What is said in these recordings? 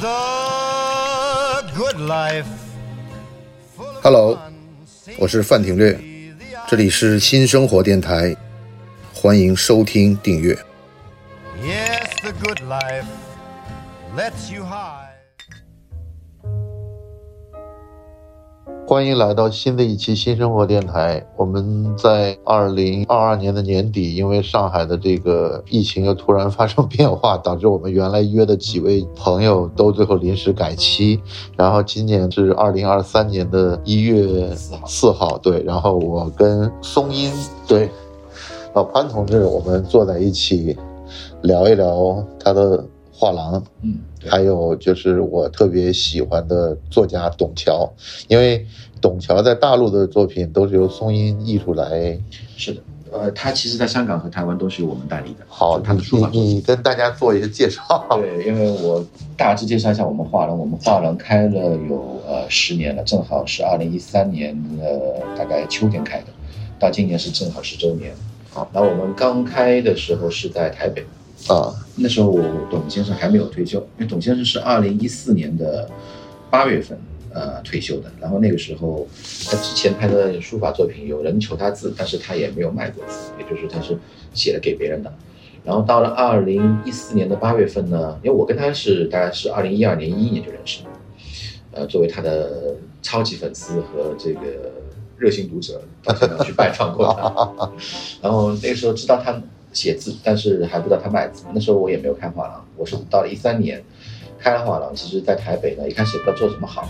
the good life. Hello，我是范廷略，这里是新生活电台，欢迎收听订阅。Yes, the good life lets you high. 欢迎来到新的一期新生活电台。我们在二零二二年的年底，因为上海的这个疫情又突然发生变化，导致我们原来约的几位朋友都最后临时改期。然后今年是二零二三年的一月四号，对。然后我跟松音对老潘同志，我们坐在一起聊一聊他的画廊。嗯，还有就是我特别喜欢的作家董桥，因为董桥在大陆的作品都是由松音艺术来。是的，呃，他其实在香港和台湾都是由我们代理的。好，他的你书法。你你跟大家做一个介绍。对，因为我大致介绍一下我们画廊，我们画廊开了有呃十年了，正好是二零一三年呃大概秋天开的，到今年是正好十周年。好，然后我们刚开的时候是在台北，啊，那时候董先生还没有退休，因为董先生是二零一四年的八月份呃退休的。然后那个时候他之前拍的书法作品有人求他字，但是他也没有卖过字，也就是他是写了给别人的。然后到了二零一四年的八月份呢，因为我跟他是大概是二零一二年一一年就认识了，呃，作为他的超级粉丝和这个热心读者，到现场去拜访过他。然后那个时候知道他写字，但是还不知道他卖字。那时候我也没有开画廊，我是到了一三年开了画廊。其实，在台北呢，一开始也不知道做什么好。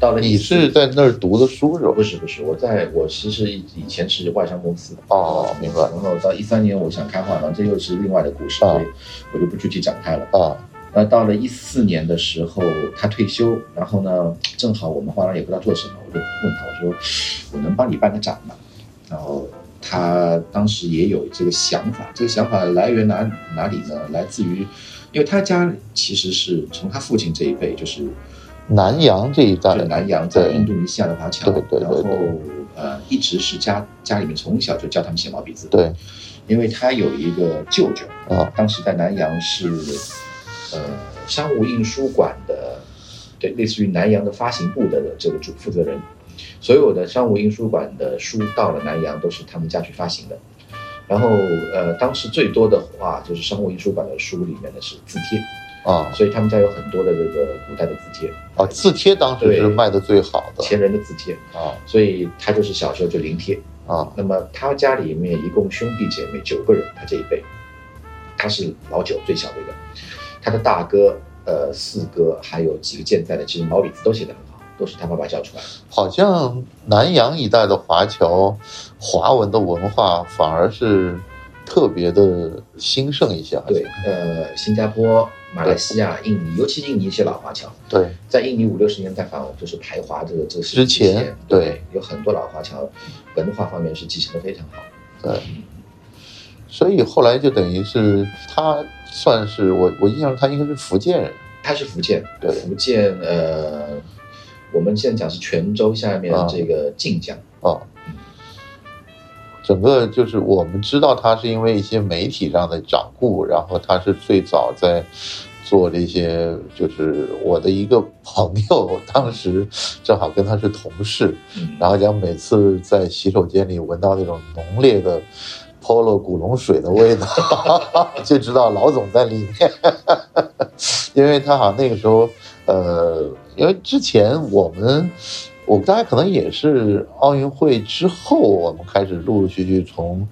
到了你是在那儿读的书是吧不？是不是，我在我其实以以前是外商公司哦明白然后到一三年，我想开画廊，这又是另外的故事，啊所以我就不具体展开了。啊，那到了一四年的时候，他退休，然后呢，正好我们画廊也不知道做什么，我就问他，我说我能帮你办个展吗？然后他当时也有这个想法，这个想法来源哪哪里呢？来自于，因为他家其实是从他父亲这一辈就是南洋这一带。在，南洋，在印度尼西亚的华侨，对对对然后呃一直是家家里面从小就教他们写毛笔字，对，因为他有一个舅舅，啊，当时在南洋是呃商务印书馆的，对，类似于南洋的发行部的这个主负责人，所有的商务印书馆的书到了南洋都是他们家去发行的。然后呃，当时最多的话就是商务印书馆的书里面的是字帖，啊。所以他们家有很多的这个古代的字帖，啊，字帖当时是卖的最好的。前人的字帖，啊。所以他就是小时候就临帖。啊。那么他家里面一共兄弟姐妹九个人，他这一辈，他是老九最小的一个，他的大哥、呃四哥还有几个健在的，其实毛笔字都写得很好，都是他爸爸教出来的。好像南洋一带的华侨华文的文化反而是特别的兴盛一些，对，呃，新加坡、马来西亚、印尼，尤其印尼一些老华侨，对。在印尼五六十年代反就是排华这个这个之前前，对，有很多老华侨文化方面是继承的非常好。对，所以后来就等于是他算是我我印象中他应该是福建人，他是福建，对。福建呃，我们现在讲是泉州下面啊。这个晋江。哦，整个就是我们知道他是因为一些媒体上的掌故，然后他是最早在做这些，就是我的一个朋友，当时正好跟他是同事，嗯。然后讲每次在洗手间里闻到那种浓烈的 Polo 古龙水的味道，就知道老总在里面，因为他好像那个时候，呃，因为之前我们。我大家可能也是奥运会之后，我们开始陆陆续续从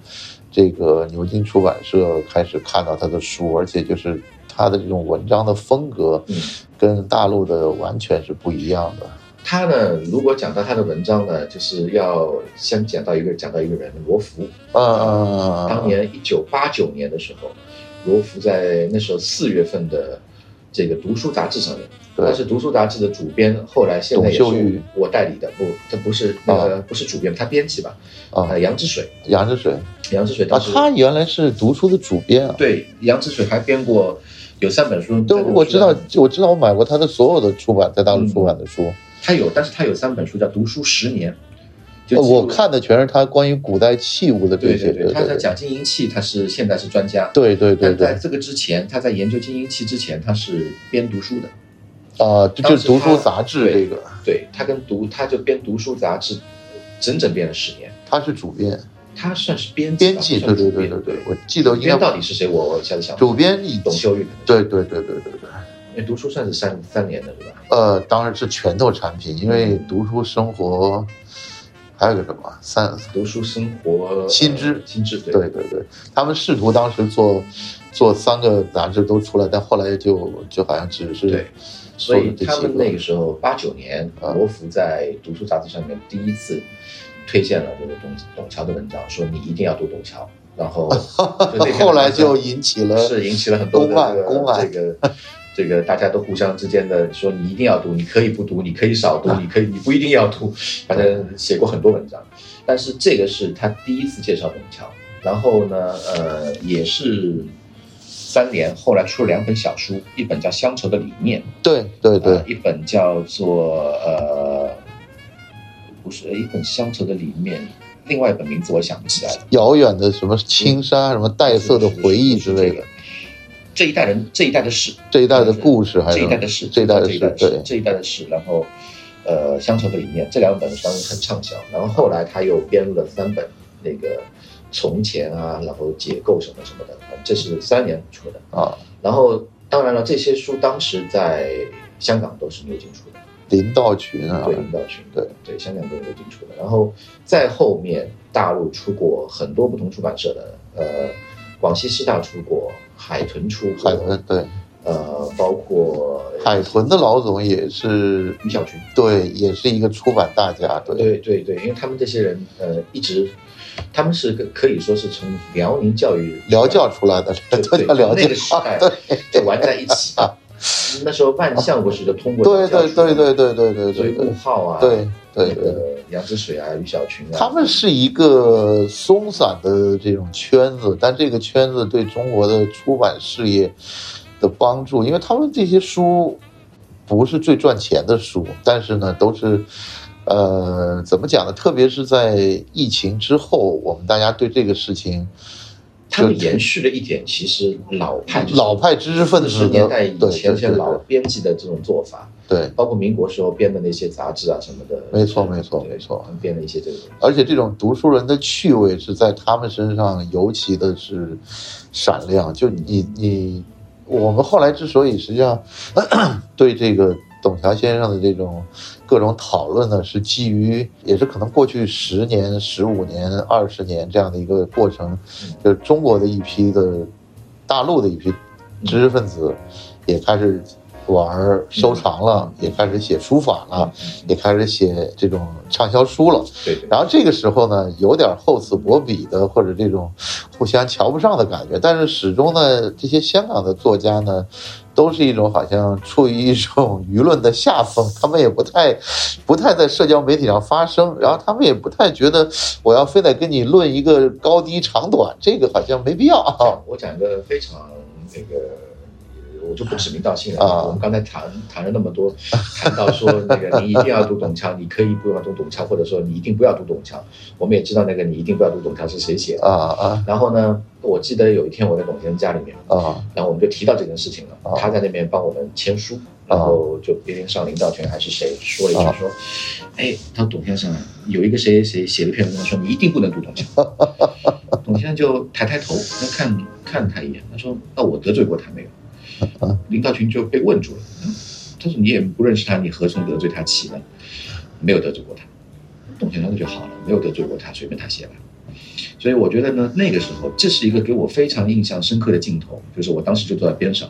这个牛津出版社开始看到他的书，而且就是他的这种文章的风格，嗯跟大陆的完全是不一样的。他呢，如果讲到他的文章呢，就是要先讲到一个讲到一个人罗浮。嗯，当年一九八九年的时候，罗福在那时候四月份的这个读书杂志上面，对。他是读书杂志的主编，后来现在也是我代理的，不，他不是那个不是主编，他编辑吧？啊。呃，杨之水，杨之水。啊，杨之水当时他原来是读书的主编啊。对杨之水还编过有三本书，对，我知道，我知道，我买过他的所有的出版在大陆出版的书，他有，但是他有三本书叫《读书十年》，我看的全是他关于古代器物的这些。对对对他在讲金银器，他是现在是专家。对对对对但在这个之前，他在研究金银器之前，他是编读书的。啊，就就读书杂志这个，对他跟读他就编读书杂志，整整编了十年。他是主编，他算是编辑，编辑，对对对对对，我记得应该编到底是谁？我我一下子想主编以董秀玉对对对对对对，因为读书算是三三年的是吧？呃，当然是拳头产品，因为读书生活还有个什么三，读书生活新知。呃新知对。对对对，他们试图当时做做三个杂志都出来，但后来就就好像只是对，所以他们那个时时候八九年，啊。罗福在读书杂志上面第一次推荐了这个董董桥的文章，说你一定要读董桥，然后 后来就引起了是引起了很多的公案这个这个大家都互相之间的说你一定要读，你可以不读，你可以少读，你可以你不一定要读，反正写过很多文章。但是这个是他第一次介绍董桥，然后呢，呃，也是三年，后来出了两本小书，一本叫《乡愁的理念》，对对对。呃，一本叫做呃，不是一本《乡愁的理念》，另外一本名字我想不起来了。遥远的什么青山什么带色的回忆之类的，这一代人这一代的事，这一代的故事还是这一代的事，这一代的事，对，这一代的事。然后，呃，乡愁的理念这两本当时很畅销。然后后来他又编了三本那个从前啊，然后解构什么什么的，这是三年出的。啊，然后当然了，这些书当时在香港都是牛津出的。林道群啊对，，林道群，对对，香港都有进出的。然后在后面，大陆出过很多不同出版社的，呃，广西师大出过，海豚出过，海豚对。呃，包括海豚的老总也是于小群，对，也是一个出版大家，对。对对对，因为他们这些人，呃，一直，他们是个可以说是从辽宁教育辽教出来的，对都对叫辽教那个时代玩在一起。那时候万象不是就通过对对对对对对对所以对顾浩啊，对对杨之水啊，于小群啊，他们是一个松散的这种圈子，但这个圈子对中国的出版事业的帮助，因为他们这些书不是最赚钱的书，但是呢，都是呃怎么讲呢？特别是在疫情之后，我们大家对这个事情，他们延续了一点，其实老派老派知识分子年代以前这些老编辑的这种做法，对，包括民国时候编的那些杂志啊什么的，没错没错没错编了一些这个。而且这种读书人的趣味是在他们身上尤其的是闪亮。就你你，我们后来之所以实际上 对这个董桥先生的这种各种讨论呢，是基于也是可能过去十年、十五年、二十年这样的一个过程，就是中国的一批的大陆的一批知识分子也开始玩收藏了，也开始写书法了。也开始写这种畅销书了。对对，然后这个时候呢，有点厚此薄彼的，或者这种互相瞧不上的感觉。但是始终呢，这些香港的作家呢，都是一种好像处于一种舆论的下风，他们也不太不太在社交媒体上发声，然后他们也不太觉得我要非得跟你论一个高低长短，这个好像没必要。我讲一个非常那个。我就不指名道姓了。啊我们刚才谈谈了那么多，谈到说那个你一定要读董强，你可以不要读董强，或者说你一定不要读董强。我们也知道那个你一定不要读董强是谁写的。啊啊然后呢，我记得有一天我在董先生家里面，啊然后我们就提到这件事情了。啊他在那边帮我们签书，然后就别人上领导权还是谁说了一句啊说，哎，他说董先生啊，有一个谁谁写了一篇文章说你一定不能读董强。董先生就抬抬头，他看看他一眼，他说那我得罪过他没有？领导群就被问住了。嗯他说你也不认识他，你何从得罪他起呢？没有得罪过他。董先生就好了，没有得罪过他，随便他写吧。所以我觉得呢，那个时候这是一个给我非常印象深刻的镜头，就是我当时就坐在边上，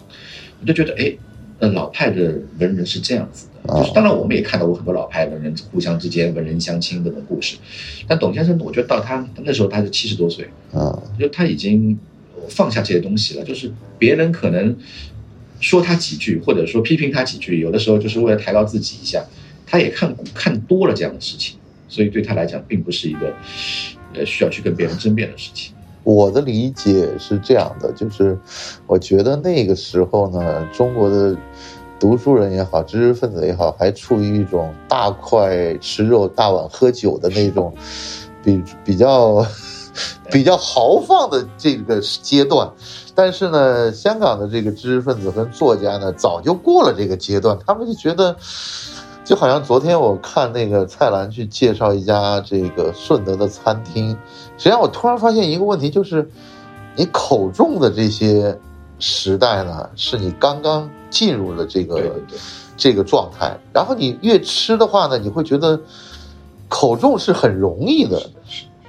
我就觉得，哎，呃，老派的文人是这样子的，就是当然我们也看到过很多老派文人互相之间文人相亲的那种故事，但董先生，我觉得到他那时候他是七十多岁，啊就他已经放下这些东西了，就是别人可能说他几句，或者说批评他几句，有的时候就是为了抬高自己一下，他也看看多了这样的事情，所以对他来讲，并不是一个呃需要去跟别人争辩的事情。我的理解是这样的，就是我觉得那个时候呢，中国的读书人也好，知识分子也好，还处于一种大块吃肉、大碗喝酒的那种比比较比较豪放的这个阶段。但是呢，香港的这个知识分子跟作家呢，早就过了这个阶段，他们就觉得，就好像昨天我看那个蔡澜去介绍一家这个顺德的餐厅，实际上我突然发现一个问题，就是你口重的这些时代呢，是你刚刚进入了这个这个状态，然后你越吃的话呢，你会觉得口重是很容易的，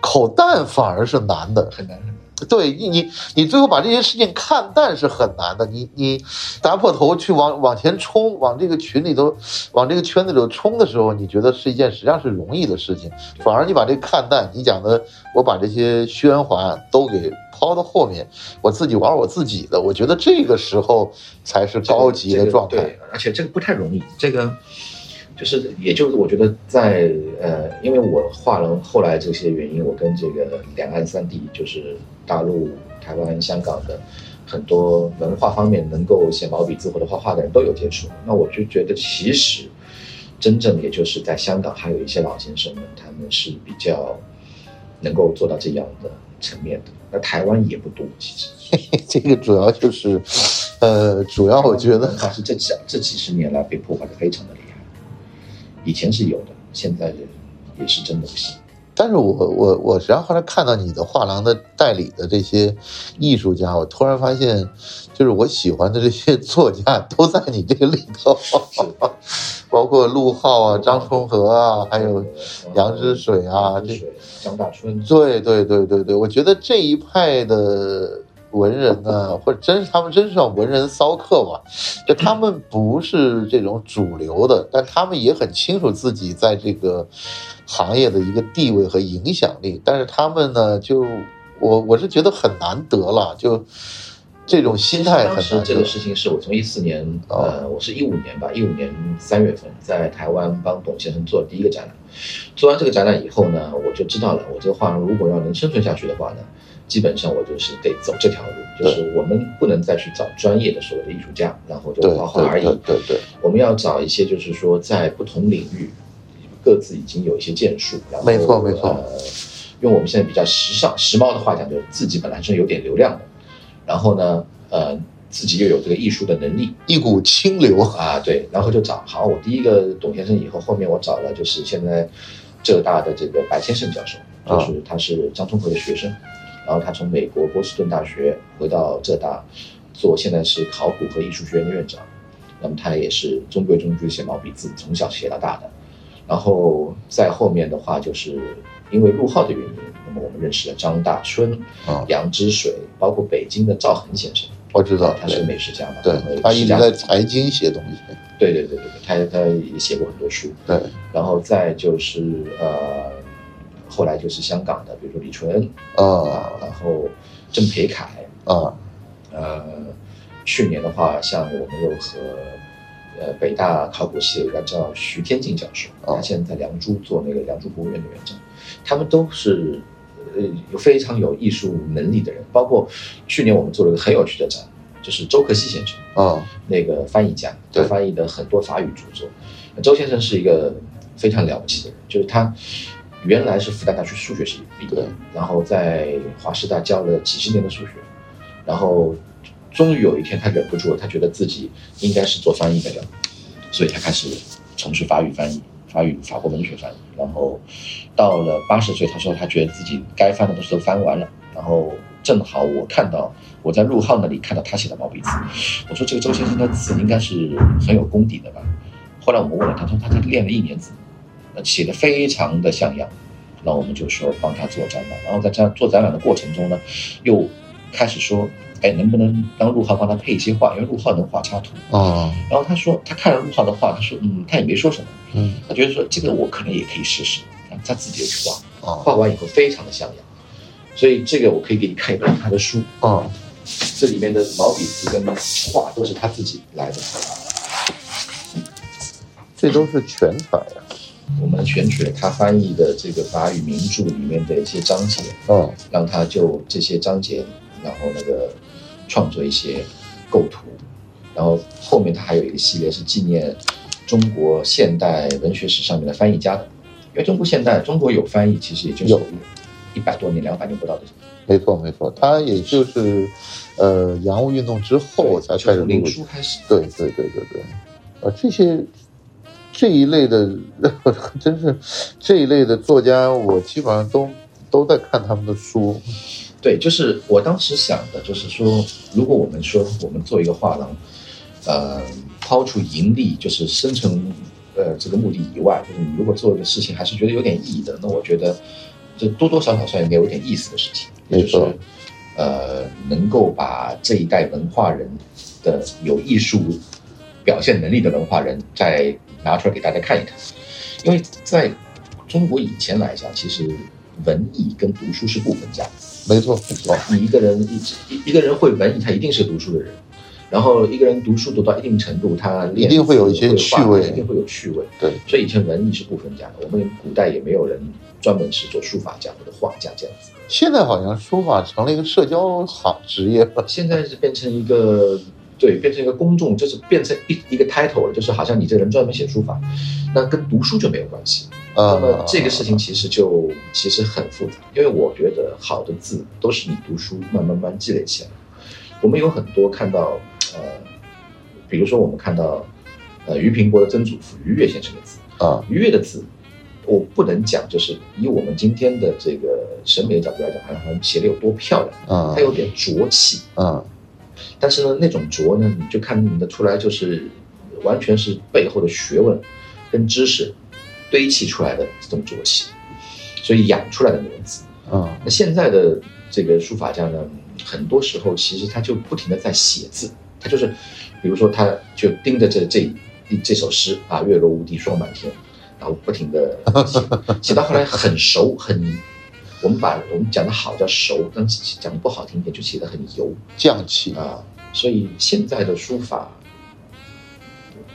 口淡反而是难的。很难。对你，你你最后把这些事情看淡是很难的。你你打破头去往往前冲，往这个群里头，往这个圈子里头冲的时候，你觉得是一件实际上是容易的事情。反而你把这个看淡，你讲的我把这些喧哗都给抛到后面，我自己玩我自己的。我觉得这个时候才是高级的状态。对，而且这个不太容易。这个就是，也就是我觉得在呃，因为我画了后来这些原因，我跟这个两岸三地，就是大陆、台湾、香港的很多文化方面能够写毛笔字或者画画的人都有接触。那我就觉得，其实真正也就是在香港，还有一些老先生们，他们是比较能够做到这样的层面的。那台湾也不多，其实。这个主要就是，呃，主要我觉得还是这几这几十年来被破坏的非常的厉害，以前是有的，现在也是真的不行。但是我我我实际上后来看到你的画廊的代理的这些艺术家，我突然发现，就是我喜欢的这些作家都在你这个里头，包括陆浩啊、张充和啊，还有杨之水啊，这张大春，对对对对对，我觉得这一派的文人呢，或者真是他们真是文人骚客嘛，就他们不是这种主流的，但他们也很清楚自己在这个行业的一个地位和影响力，但是他们呢，就我我是觉得很难得了，就这种心态当很难得时这个。事情是我从一四年，呃，我是一五年吧，一五年三月份在台湾帮董先生做第一个展览。做完这个展览以后呢，我就知道了，我这个画廊如果要能生存下去的话呢，基本上我就是得走这条路，就是我们不能再去找专业的所谓的艺术家，然后就画画而已。对。对我们要找一些就是说在不同领域各自已经有一些建树，然后没错没错。呃，用我们现在比较时尚时髦的话讲，就是自己本来是有点流量的，然后呢，呃，自己又有这个艺术的能力。一股清流。啊，对，然后就找好我第一个董先生以后，后面我找了就是现在浙大的这个白先生教授，啊就是他是张聪和的学生，然后他从美国波士顿大学回到浙大做，现在是考古和艺术学院的院长。那么他也是中规中矩写毛笔字，从小写到大的。然后在后面的话，就是因为陆浩的原因，那么我们认识了张大春、啊杨之水，包括北京的赵恒先生，我知道，他是对美食家嘛，对，他一直在财经写东西。对对对对对，他他也写过很多书，对，然后再就是呃，后来就是香港的，比如说李纯恩啊。然后郑培凯，啊。呃，去年的话，像我们又和呃北大考古系有一个叫徐天进教授，哦他现在在良渚做那个良渚博物院的院长，他们都是呃有非常有艺术能力的人，包括去年我们做了一个很有趣的展，就是周克希先生。啊。那个翻译家，他翻译的很多法语著作。周先生是一个非常了不起的人，就是他原来是复旦大学数学系毕对业，然后在华师大教了几十年的数学，然后终于有一天他忍不住了，他觉得自己应该是做翻译的了，所以他开始从事法语翻译，法语法国文学翻译，然后到了八十岁，他说他觉得自己该翻的东西都翻完了，然后正好我看到我在陆浩那里看到他写的毛笔字，我说这个周先生的字应该是很有功底的吧。后来我们问了他，他说他才练了一年字，呃写的非常的像样。那我们就说帮他做展览，然后在这做展览的过程中呢，又开始说，哎，能不能让陆浩帮他配一些画，因为陆浩能画插图。啊然后他说他看了陆浩的画，他说嗯，他也没说什么，嗯他觉得说这个我可能也可以试试，他自己也去画，啊画完以后非常的像样。所以这个我可以给你看一本他的书，啊这里面的毛笔字跟画都是他自己来的。这都是全彩啊。我们选取了他翻译的这个法语名著里面的一些章节，嗯让他就这些章节，然后那个创作一些构图，然后后面他还有一个系列是纪念中国现代文学史上面的翻译家的，因为中国现代中国有翻译，其实也就是有一百多年、两百年不到的。没错没错，他也就是，呃，洋务运动之后才开始林。书开始。对对对对对，呃，这些这一类的，真是这一类的作家，我基本上都都在看他们的书。对，就是我当时想的，就是说，如果我们说我们做一个画廊，呃，抛出盈利，就是生成，呃，这个目的以外，就是你如果做一个事情还是觉得有点意义的，那我觉得这多多少少算有点意思的事情，也就是没错呃，能够把这一代文化人的有艺术表现能力的文化人再拿出来给大家看一看，因为在中国以前来讲，其实文艺跟读书是不分家的。没错没错，你一个人一一一个人会文艺，他一定是读书的人。然后一个人读书读到一定程度，他练一定会有一些趣味一定会有趣味。对，所以以前文艺是不分家的。我们古代也没有人专门是做书法家或者画家这样子。现在好像书法成了一个社交行职业了。现在是变成一个对，变成一个公众，就是变成一一个 title 了，就是好像你这人专门写书法，那跟读书就没有关系。那呃么，这个事情其实就其实很复杂，因为我觉得好的字都是你读书慢慢慢积累起来。我们有很多看到，呃，比如说我们看到，呃，俞平伯的曾祖父俞越先生的字，啊俞越的字，我不能讲就是以我们今天的这个审美的角度来讲，好像写的有多漂亮，啊他有点浊气，啊但是呢，那种拙呢，你就看得出来，就是完全是背后的学问跟知识堆砌出来的这种浊气，所以养出来的那种字。啊那现在的这个书法家呢，很多时候其实他就不停的在写字，他就是，比如说他就盯着这这这首诗啊，月落乌啼霜满天，然后不停的写，写到后来很熟很。我们把我们讲的好叫熟，但讲的不好听一点就写的很油。匠气啊，所以现在的书法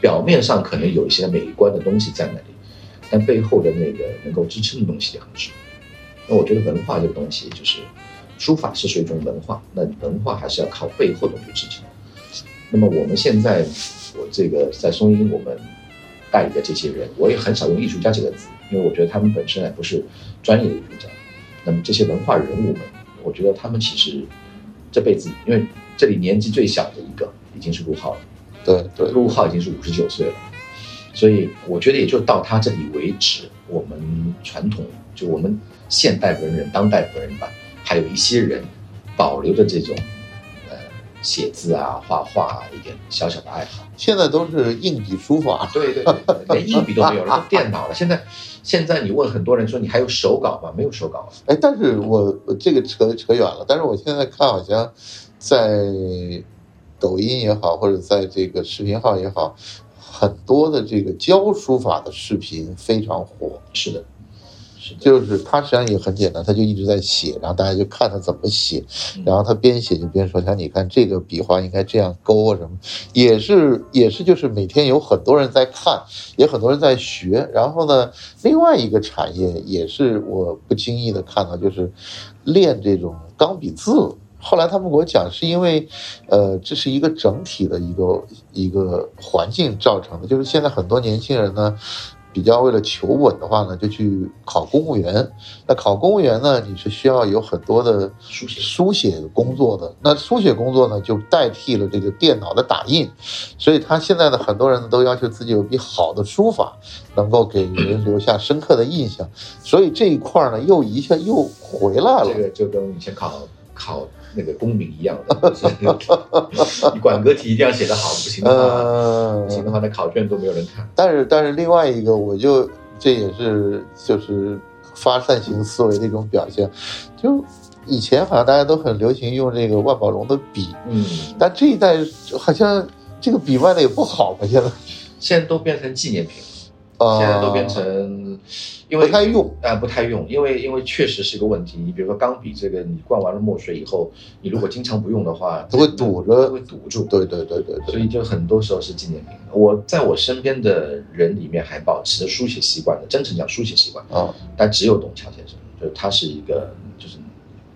表面上可能有一些美观的东西在那里，但背后的那个能够支撑的东西也很少。那我觉得文化这个东西，就是书法是属于一种文化，那文化还是要靠背后的东西支撑。那么我们现在，我这个在松阴我们代理的这些人，我也很少用艺术家这个字，因为我觉得他们本身也不是专业的艺术家。这些文化人物们，我觉得他们其实这辈子，因为这里年纪最小的一个已经是陆浩了，对对陆浩已经是五十九岁了，所以我觉得也就到他这里为止。我们传统就我们现代文人、当代文人吧，还有一些人保留着这种呃写字啊、画画啊一点小小的爱好。现在都是硬笔书法，对对对，连硬笔都没有了，都电脑了。现在现在你问很多人说你还有手稿吗？没有手稿了。哎，但是我我这个扯扯远了，但是我现在看好像在抖音也好，或者在这个视频号也好，很多的这个教书法的视频非常火。是的，就是他实际上也很简单，他就一直在写，然后大家就看他怎么写，嗯然后他边写就边说，像你看这个笔画应该这样勾啊什么，也是也是就是每天有很多人在看，也很多人在学。然后呢，另外一个产业也是我不经意的看到，就是练这种钢笔字。后来他们给我讲，是因为，呃，这是一个整体的一个一个环境造成的，就是现在很多年轻人呢，比较为了求稳的话呢，就去考公务员。那考公务员呢，你是需要有很多的书写书写工作的。那书写工作呢，就代替了这个电脑的打印，所以他现在的很多人都要求自己有笔好的书法，能够给人留下深刻的印象。所以这一块儿呢，又一下又回来了。这个就跟以前考考那个公民一样的，你 管格题一定要写得好，不行的话，嗯，不行的话，那考卷都没有人看。但是但是另外一个，我就这也是就是发散型思维的一种表现，就以前好像大家都很流行用这个万宝龙的笔，嗯，但这一代好像这个笔卖的也不好吧？现在现在都变成纪念品了，啊，现在都变成，因为不太用啊、不太用，因为因为确实是个问题。你比如说钢笔这个，你灌完了墨水以后，你如果经常不用的话，它会堵着它会堵住。对对对对对，所以就很多时候是纪念品。我在我身边的人里面还保持着书写习惯的，真诚讲书写习惯，啊但只有董强先生，就是他是一个就是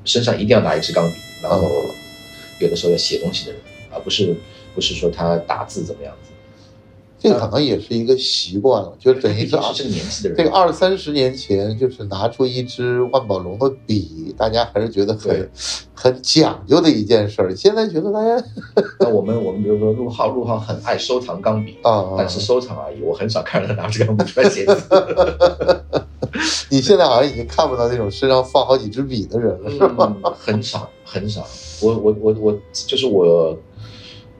身上一定要拿一支钢笔，然后有的时候要写东西的人，而不是不是说他打字怎么样子。这个可能也是一个习惯了，就等于是 是这个年纪的人，这个二三十年前，就是拿出一支万宝龙的笔，大家还是觉得很很讲究的一件事儿。现在觉得大家 那我们我们比如说陆浩，陆浩很爱收藏钢笔，啊，但是收藏而已，我很少看到他拿着钢笔出来写字。你现在好像已经看不到那种身上放好几支笔的人了，是吗？嗯，很少很少。我我我我就是我，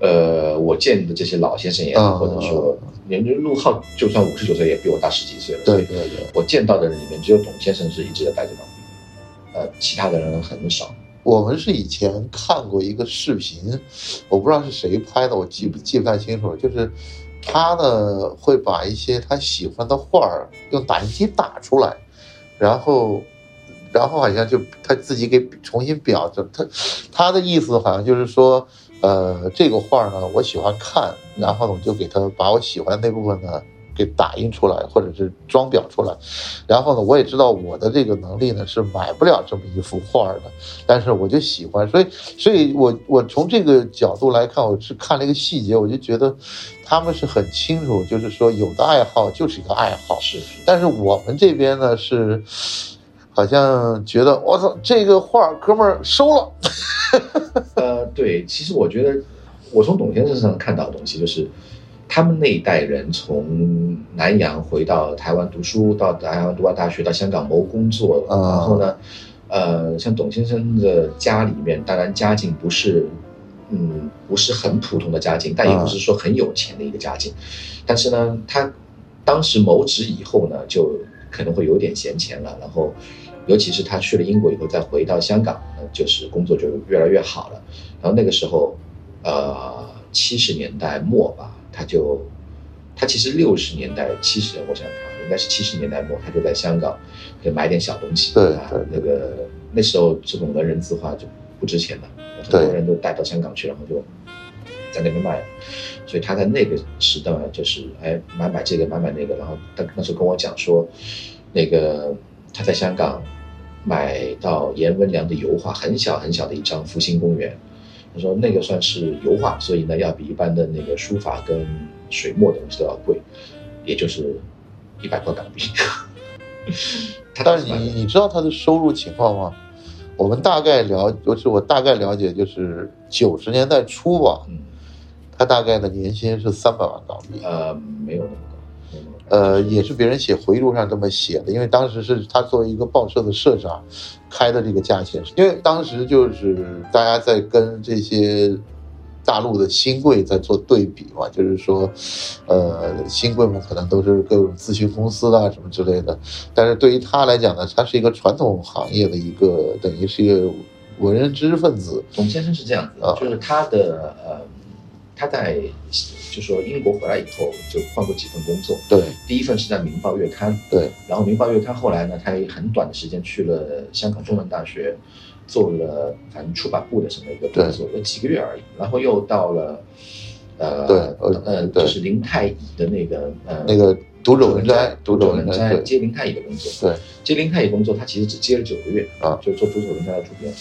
呃，我见的这些老先生也好，嗯或者说年纪陆浩，就算五十九岁，也比我大十几岁了。对对对。我见到的人里面，只有董先生是一直在带着钢笔，呃，其他的人很少。我们是以前看过一个视频，我不知道是谁拍的，我记不记不太清楚了。就是他呢会把一些他喜欢的画儿用打印机打出来，然后，然后好像就他自己给重新裱着。他他的意思好像就是说，呃，这个画儿呢我喜欢看，然后呢我就给他把我喜欢那部分呢给打印出来，或者是装裱出来。然后呢，我也知道我的这个能力呢是买不了这么一幅画儿的，但是我就喜欢，所以，所以我我从这个角度来看，我是看了一个细节，我就觉得他们是很清楚，就是说有的爱好就是一个爱好，是是，但是我们这边呢是好像觉得我操这个画哥们儿收了，呃，对，其实我觉得，我从董先生身上看到的东西，就是他们那一代人从南洋回到台湾读书，到台湾读完大学，到香港谋工作，啊然后呢，呃，像董先生的家里面，当然家境不是，嗯，不是很普通的家境，但也不是说很有钱的一个家境，但是呢，他当时谋职以后呢，就可能会有点闲钱了，然后。尤其是他去了英国以后，再回到香港，呃就是工作就越来越好了。然后那个时候，呃，七十年代末吧，他就，他其实六十年代、七十，我想想看，应该是七十年代末，他就在香港就买点小东西。啊对对那个那时候这种文人字画就不值钱了，很多人都带到香港去，然后就在那边卖了。所以他在那个时段就是哎买买这个买买那个，然后他那时候跟我讲说，那个他在香港买到颜文良的油画，很小很小的一张《福星公园》，他说那个算是油画，所以呢要比一般的那个书法跟水墨的东西都要贵，也就是一百块港币。他但是你你知道他的收入情况吗？我们大概了，就是我大概了解，就是九十年代初吧，嗯他大概的年薪是三百万港币。呃没有那么呃，也是别人写回忆录上这么写的，因为当时是他作为一个报社的社长开的这个价钱，因为当时就是大家在跟这些大陆的新贵在做对比嘛，就是说，呃，新贵们可能都是各种咨询公司啊什么之类的，但是对于他来讲呢，他是一个传统行业的一个，等于是一个文人知识分子，董先生是这样子的啊，就是他的呃，他在就说英国回来以后就换过几份工作，对第一份是在《民报月刊》，对，然后《民报月刊》后来呢，他也很短的时间去了香港中文大学，做了反正出版部的什么一个工作，有几个月而已，然后又到了呃对呃呃对就是林太乙的那个呃那个读者文文摘，读者文摘，接林太乙的工作，对，接林太乙工作，他其实只接了九个月啊就做读者文摘的主编，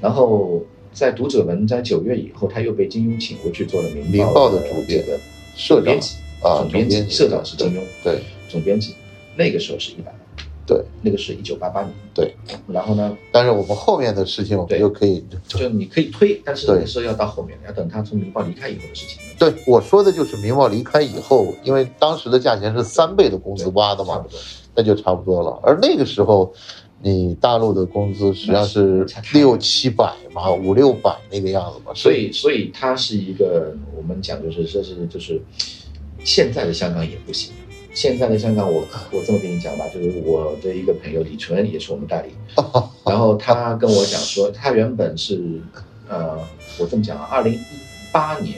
然后在读者文摘九月以后，他又被金庸请回去做了明明报报的主编这个社长编辑啊总编辑，社长是金庸，对总编辑，那个时候是一百万，对，那个是一九八八年，对，然后呢，但是我们后面的事情我们对就可以就你可以推，但是对那个时候要到后面，要等他从明报离开以后的事情。对我说的就是明报离开以后，因为当时的价钱是三倍的工资挖的嘛。那就差不多了。而那个时候，你大陆的工资实际上是六七百嘛，五六百那个样子嘛，所以，所以它是一个我们讲就是这是就是现在的香港也不行。现在的香港我，我这么跟你讲吧，就是我的一个朋友李纯也是我们代理，然后他跟我讲说，他原本是呃，我这么讲啊，二零一八年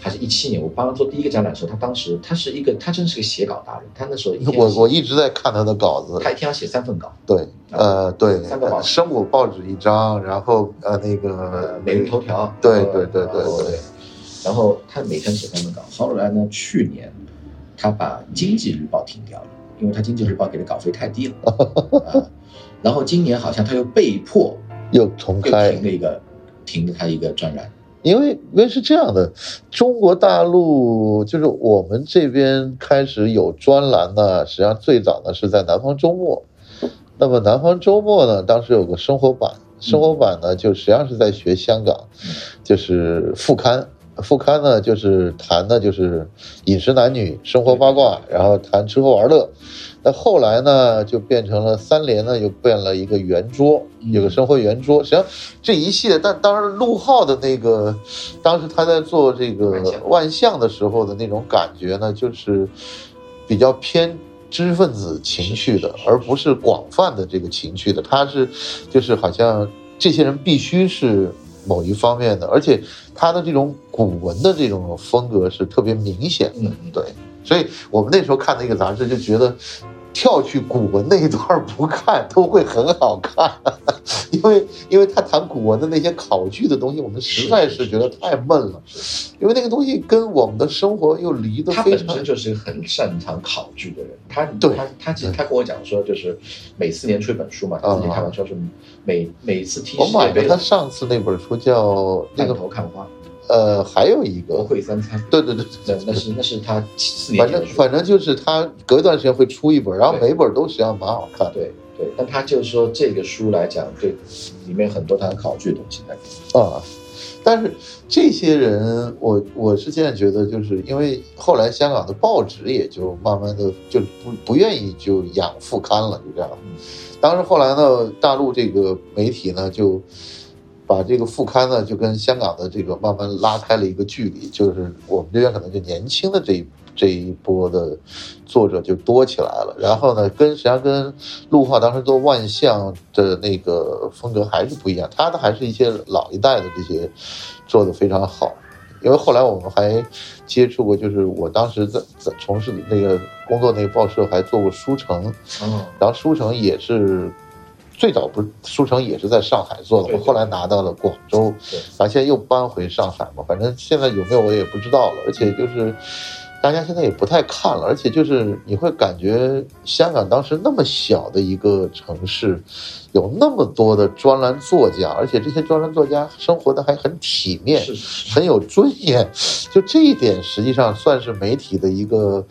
还是一七年，我帮他做第一个展览的时候，他当时他是一个他真是个写稿达人，他那时候我我一直在看他的稿子，他一天要写三份稿，对，呃，对三个报，纸生活报纸一张，然后呃那呃个，每日头条，对呃对对对对然后他每天写三份稿，后来呢，去年他把《经济日报》停掉了，因为他《经济日报》给的稿费太低了，啊，然后今年好像他又被迫又重又开停了一个，停了他一个专栏，因为因为是这样的，中国大陆就是我们这边开始有专栏呢，实际上最早呢是在南方周末。那么南方周末呢，当时有个生活版，生活版呢就实际上是在学香港，就是副刊。副刊呢就是谈的就是饮食男女、生活八卦，然后谈吃喝玩乐。那后来呢，就变成了三联呢，又变了一个圆桌，有个生活圆桌。实际上这一系列，但当然陆浩的那个，当时他在做这个万象的时候的那种感觉呢，就是比较偏知识分子情绪的，而不是广泛的这个情绪的。他是就是好像这些人必须是某一方面的，而且他的这种古文的这种风格是特别明显的，对。所以我们那时候看那个杂志，就觉得跳去古文那一段不看都会很好看，因为因为他谈古文的那些考据的东西，我们实在是觉得太闷了，因为那个东西跟我们的生活又离得非常。他本身就是一个很擅长考据的人，他对他他其实他跟我讲说，就是每四年出一本书嘛，自己开玩笑说每每次提。我买的他上次那本书叫那个头看花。呃，还有一个国会三餐，对对对，那那是那是他四年反正反正就是他隔一段时间会出一本，然后每本都实际上蛮好看。对对，但他就是说这个书来讲，对里面很多他考据的东西在啊。但是这些人，我我是现在觉得，就是因为后来香港的报纸也就慢慢的就不不愿意就养副刊了，就这样。当时后来呢，大陆这个媒体呢就。把这个副刊呢，就跟香港的这个慢慢拉开了一个距离，就是我们这边可能就年轻的这一这一波的作者就多起来了。然后呢，跟实际上跟陆浩当时做万象的那个风格还是不一样，他的还是一些老一代的这些做的非常好。因为后来我们还接触过，就是我当时在在从事那个工作那个报社还做过书城，嗯，然后书城也是。最早不是书城也是在上海做的嘛，后来拿到了广州，然后现在又搬回上海嘛。反正现在有没有我也不知道了。而且就是大家现在也不太看了，而且就是你会感觉香港当时那么小的一个城市，有那么多的专栏作家，而且这些专栏作家生活的还很体面，很有尊严。就这一点，实际上算是媒体的一个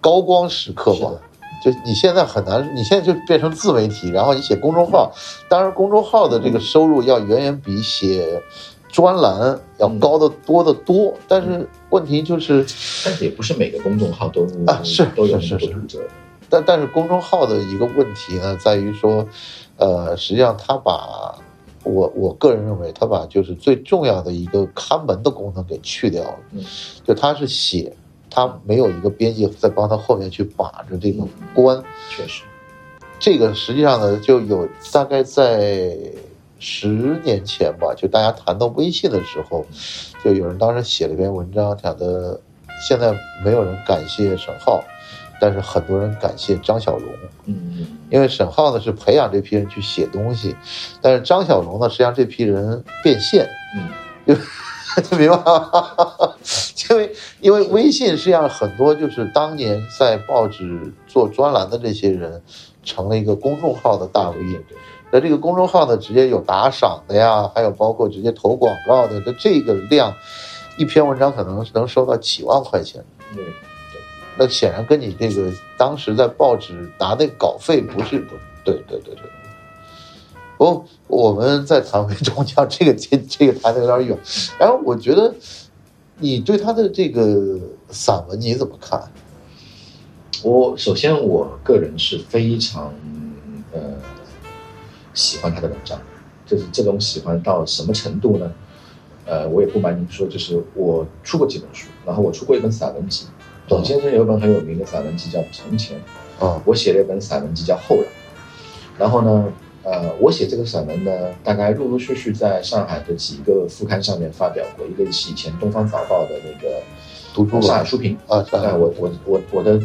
高光时刻吧。就你现在很难，你现在就变成自媒体，然后你写公众号，当然公众号的这个收入要远远比写专栏要高的多得多。但是问题就是，但是也不是每个公众号都啊是都有是是是，但但是公众号的一个问题呢，在于说，呃，实际上他把我我个人认为他把就是最重要的一个看门的功能给去掉了，就他是写。他没有一个编辑在帮他后面去把着这个关，确实，这个实际上呢，就有大概在十年前吧，就大家谈到微信的时候，就有人当时写了一篇文章，讲的现在没有人感谢沈浩，但是很多人感谢张小龙，嗯，因为沈浩呢是培养这批人去写东西，但是张小龙呢实际上这批人变现，嗯，就。明白吗？因为因为微信实际上很多就是当年在报纸做专栏的这些人，成了一个公众号的大 V。那这个公众号呢，直接有打赏的呀，还有包括直接投广告的，那这个量，一篇文章可能能收到几万块钱。对对，那显然跟你这个当时在报纸拿那稿费不是，对对对对。不，我们在谈回中将，这个这这个谈的有点远。然后我觉得，你对他的这个散文你怎么看？我首先我个人是非常呃喜欢他的文章，就是这种喜欢到什么程度呢？呃，我也不瞒您说，就是我出过几本书，然后我出过一本散文集。董先生有一本很有名的散文集叫《从前》，啊，我写了一本散文集叫《后来》，然后呢？呃，我写这个散文呢，大概陆陆续续在上海的几个副刊上面发表过。一个是以前《东方早报》的那个读书上海书评啊，大概我我我我的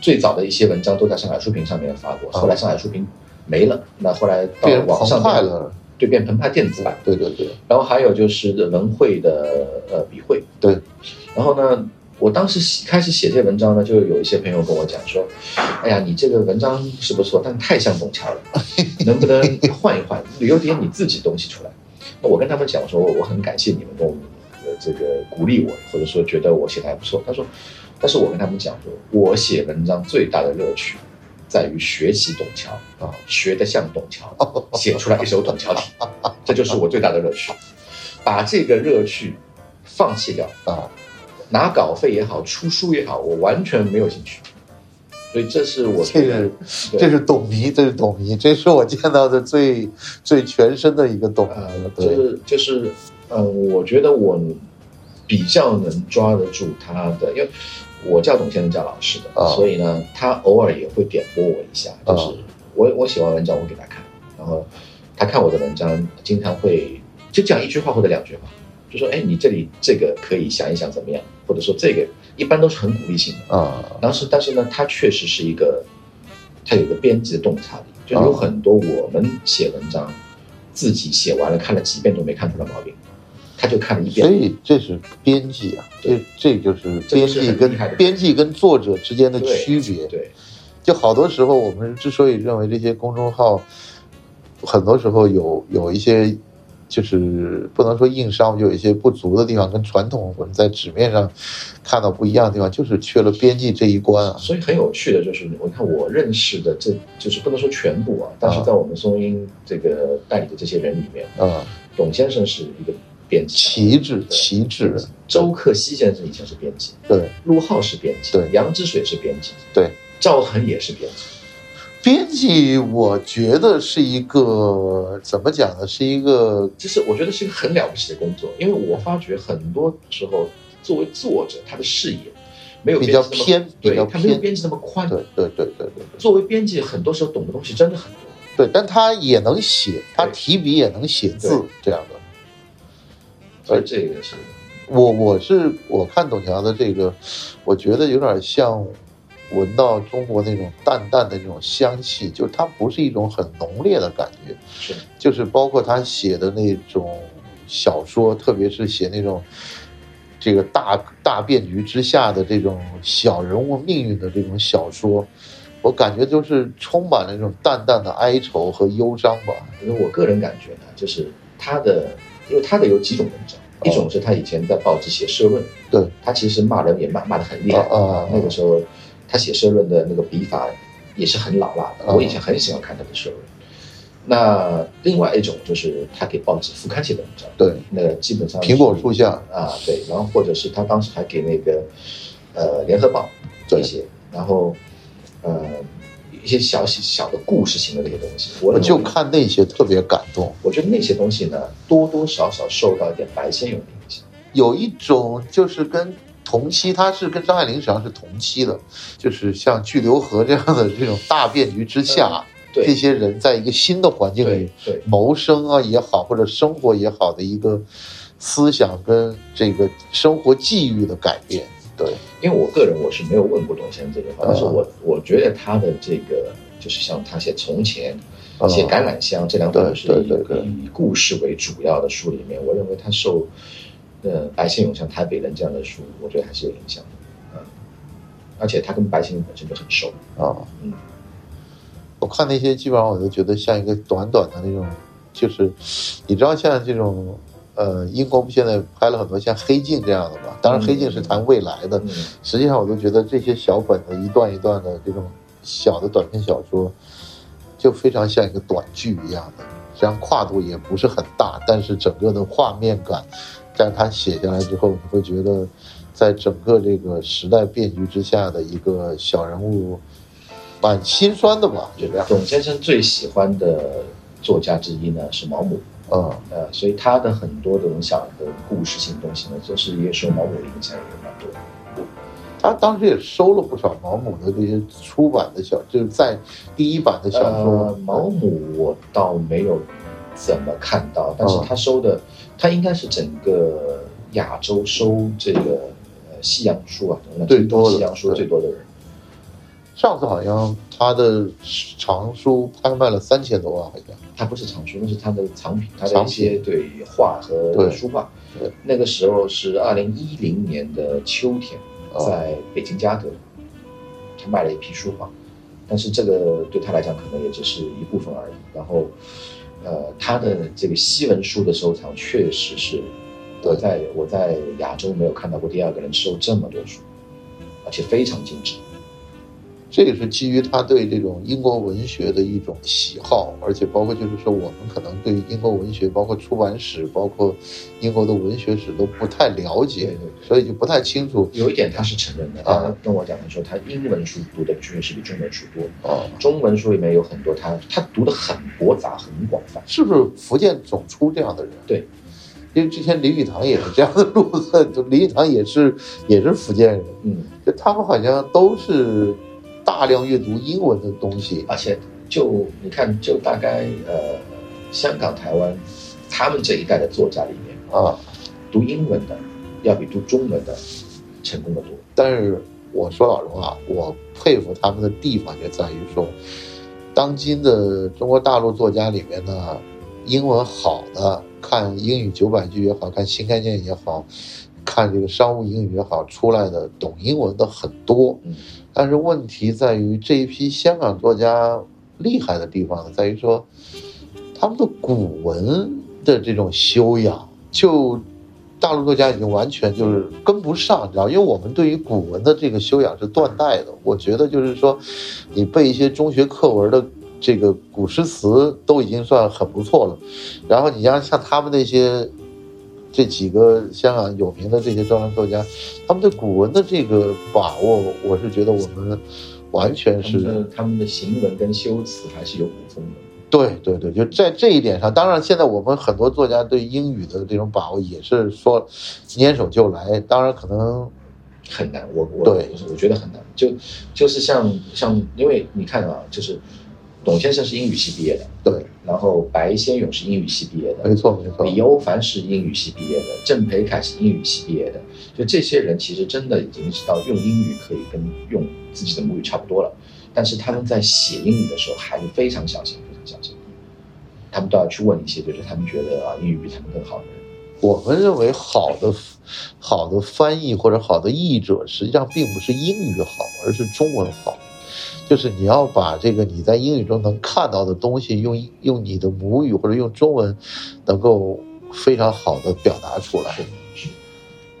最早的一些文章都在上海书评上面发过。后来上海书评没了，那后来到网上了，对，变澎湃电子版。对对对。然后还有就是文汇的呃笔会。对。然后呢？我当时开始写这些文章呢，就有一些朋友跟我讲说：“哎呀，你这个文章是不错，但太像董桥了，能不能换一换，留点你自己东西出来？”那我跟他们讲说：“我很感谢你们跟我这个鼓励我，或者说觉得我写的还不错。他说，但是我跟他们讲说，我写文章最大的乐趣在于学习董桥啊，学得像董桥，写出来一首董桥体，这就是我最大的乐趣。把这个乐趣放弃掉啊，拿稿费也好，出书也好，我完全没有兴趣。所以这是我这是这是董迷，这是董迷，这是我见到的最最全身的一个董。呃，就是就是，嗯，我觉得我比较能抓得住他的，因为我叫董先生叫老师的，所以呢，他偶尔也会点拨我一下，就是我我写完文章我给他看，然后他看我的文章，经常会就讲一句话或者两句话，就说哎，你这里这个可以想一想怎么样，或者说这个。一般都是很鼓励性的啊，当时但是呢，他确实是一个，他有个编辑的洞察力，就有很多我们写文章，自己写完了看了几遍都没看出来毛病，他就看了一遍。所以这是编辑啊，这这就是编辑跟编辑跟作者之间的区别。对，就好多时候我们之所以认为这些公众号，很多时候有有一些。就是不能说硬伤，就有一些不足的地方，跟传统我们在纸面上看到不一样的地方，就是缺了编辑这一关啊。所以很有趣的就是，我看我认识的，这就是不能说全部啊，但是在我们松鹰这个代理的这些人里面，啊，董先生是一个编辑，旗帜，旗帜。周克希先生以前是编辑，对，陆浩是编辑，对，杨之水是编辑，对，赵恒也是编辑。编辑，我觉得是一个怎么讲呢？是一个，就是我觉得是一个很了不起的工作，因为我发觉很多时候，作为作者，他的视野没有比较偏，对他没有编辑那么宽。对对对对对。作为编辑，很多时候懂的东西真的很多。对，但他也能写，他提笔也能写字，这样的。所以这个是，我我是我看董强的这个，我觉得有点像。闻到中国那种淡淡的那种香气，就是它不是一种很浓烈的感觉，是，就是包括他写的那种小说，特别是写那种这个大大变局之下的这种小人物命运的这种小说，我感觉就是充满了那种淡淡的哀愁和忧伤吧。因为我个人感觉呢，就是他的，因为他的有几种文章，一种是他以前在报纸写社论，对他其实骂人也骂骂得很厉害啊，那个时候。他写社论的那个笔法也是很老辣的，我以前很喜欢看他的社论。那另外一种就是他给报纸副刊写的文章，对，那基本上苹果树下啊，对，然后或者是他当时还给那个呃联合报一些，然后呃一些小小的故事型的那些东西，我就看那些特别感动。我觉得那些东西呢，多多少少受到一点白先勇的影响，有一种就是跟。同期，他是跟张爱玲实际上是同期的，就是像巨流河这样的这种大变局之下，这些人在一个新的环境里谋生啊也好，或者生活也好的一个思想跟这个生活际遇的改变。对，因为我个人我是没有问过董先生这个话，但是我我觉得他的这个就是像他写《从前》、写《橄榄香》这两本是以以故事为主要的书里面，我认为他受。呃，白先勇像《台北人》这样的书，我觉得还是有影响的，嗯，而且他跟白先勇本身就很熟啊，嗯，我看那些基本上我都觉得像一个短短的那种，就是你知道像这种，呃，英国不现在拍了很多像《黑镜》这样的嘛？当然，《黑镜》是谈未来的，实际上我都觉得这些小本子一段一段的这种小的短篇小说，就非常像一个短剧一样的，实际上跨度也不是很大，但是整个的画面感。但他写下来之后，你会觉得，在整个这个时代变局之下的一个小人物，蛮心酸的吧？就这样。董先生最喜欢的作家之一呢是毛姆，嗯呃，所以他的很多的小的故事性东西呢，就是也受毛姆的影响也蛮多。他当时也收了不少毛姆的这些出版的小，就是在第一版的小说。毛姆我倒没有怎么看到，但是他收的。他应该是整个亚洲收这个呃西洋书啊，最多西洋书最多的人。上次好像他的藏书拍卖了三千多万，好像。他不是藏书，那是他的藏品，他的一些对画和书画。对，那个时候是二零一零年的秋天，在北京嘉德，他卖了一批书画，但是这个对他来讲可能也只是一部分而已。然后。呃，他的这个西文书的收藏确实是我在我在亚洲没有看到过第二个人收这么多书，而且非常精致。这也是基于他对这种英国文学的一种喜好，而且包括就是说，我们可能对英国文学，包括出版史，包括英国的文学史都不太了解，所以就不太清楚有一点他是承认的，啊他跟我讲的时候，他英文书读的确实比中文书多，啊，中文书里面有很多他他读的很博杂很广泛。是不是福建总出这样的人？对，因为之前林语堂也是这样的路子，就林语堂也是也是福建人，嗯，就他们好像都是大量阅读英文的东西而且就你看，就大概呃，香港、台湾，他们这一代的作家里面，啊。读英文的要比读中文的成功的多。但是我说老实话，我佩服他们的地方就在于说，当今的中国大陆作家里面呢，英文好的，看英语九百句也好看新概念也好，看这个商务英语也好，出来的懂英文的很多。但是问题在于这一批香港作家厉害的地方，在于说他们的古文的这种修养，就大陆作家已经完全就是跟不上，你知道，因为我们对于古文的这个修养是断代的。我觉得就是说，你背一些中学课文的这个古诗词都已经算很不错了，然后你像像他们那些。这几个香港有名的这些专栏作家，他们对古文的这个把握，我是觉得我们完全是他们的他们的行文跟修辞还是有古风的。对对对，就在这一点上，当然现在我们很多作家对英语的这种把握也是说拈手就来，当然可能很难，我我对。我觉得很难，就就是像像，因为你看啊，就是董先生是英语系毕业的，对，然后白先勇是英语系毕业的，没错没错，李欧凡是英语系毕业的，郑培凯是英语系毕业的，就这些人其实真的已经是到用英语可以跟用自己的母语差不多了，但是他们在写英语的时候还是非常小心，非常小心，他们都要去问一些就是他们觉得啊英语比他们更好的人。我们认为好的好的翻译或者好的译者，实际上并不是英语好，而是中文好。就是你要把这个你在英语中能看到的东西，用用你的母语或者用中文，能够非常好的表达出来。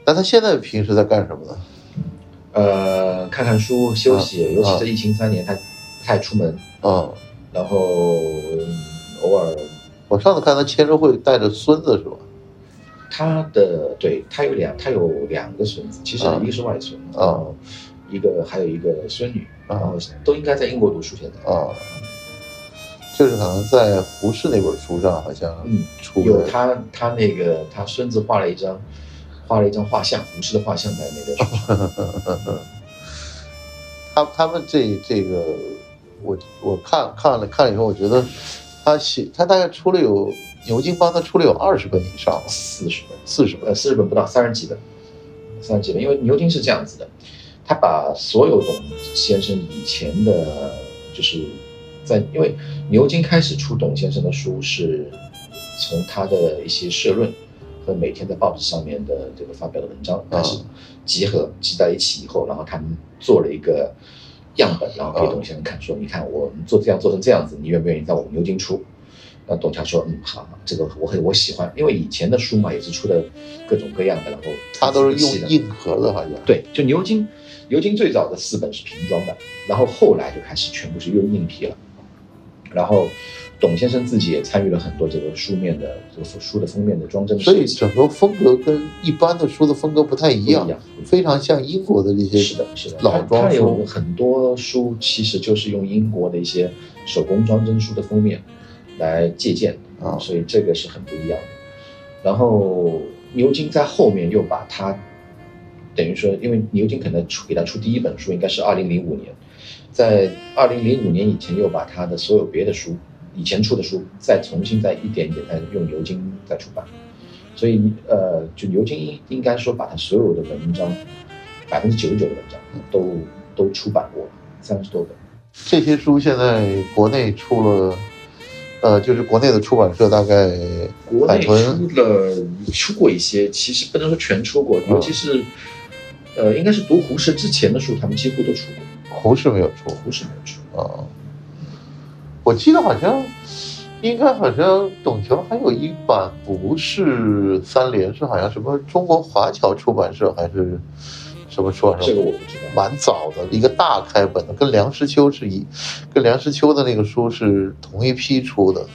那他现在平时在干什么呢？呃，看看书、休息，啊尤其这疫情三年，他不太出门，嗯，然后嗯偶尔我上次看他签售会带着孙子是吧？他的对他有两，他有两个孙子，其实啊一个是外孙，啊然后一个还有一个孙女，啊。然后都应该在英国读书现在。啊，就是好像在胡适那本书上好像嗯，出的有他他那个他孙子画了一张画了一张画像，胡适的画像在那个。他他们这这个，我我看看了看了以后，我觉得他写他大概出了有牛津帮他出了有二十本以上，四十本，四十本。呃，四十本不到，三十几本，三十几本。因为牛津是这样子的，他把所有董先生以前的，就是在因为牛津开始出董先生的书是从他的一些社论和每天在报纸上面的这个发表的文章开始集合集在一起以后，然后他们做了一个样本，然后给董先生看，说你看我们做这样做成这样子，你愿不愿意在我们牛津出？那董桥说，嗯，好，这个我很我喜欢，因为以前的书嘛也是出的各种各样的，然后他都是用硬壳的，好像对，就牛津，牛津最早的四本是平装的，然后后来就开始全部是用硬皮了。然后董先生自己也参与了很多这个书面的这个书的封面的装帧所以。整个风格跟一般的书的风格不太一样一样，非常像英国的这些是的，是的，老它装书它有很多书其实就是用英国的一些手工装帧书的封面来借鉴啊所以这个是很不一样的。然后牛津在后面又把它等于说，因为牛津可能出给他出第一本书应该是二零零五年，在二零零五年以前又把他的所有别的书以前出的书再重新再一点一点再用牛津再出版，所以呃，就牛津应应该说把他所有的文章百分之九十九的文章都都出版过，三十多本。这些书现在国内出了，呃，就是国内的出版社大概国内出了出过一些，其实不能说全出过，尤其是呃，应该是读胡适之前的书，他们几乎都出过，胡适没有出胡适没有出。啊。我记得好像应该好像董桥还有一版不是三联，是好像什么中国华侨出版社还是什么出版社？这个我不知道。蛮早的一个大开本的，跟梁实秋是一，跟梁实秋的那个书是同一批出的。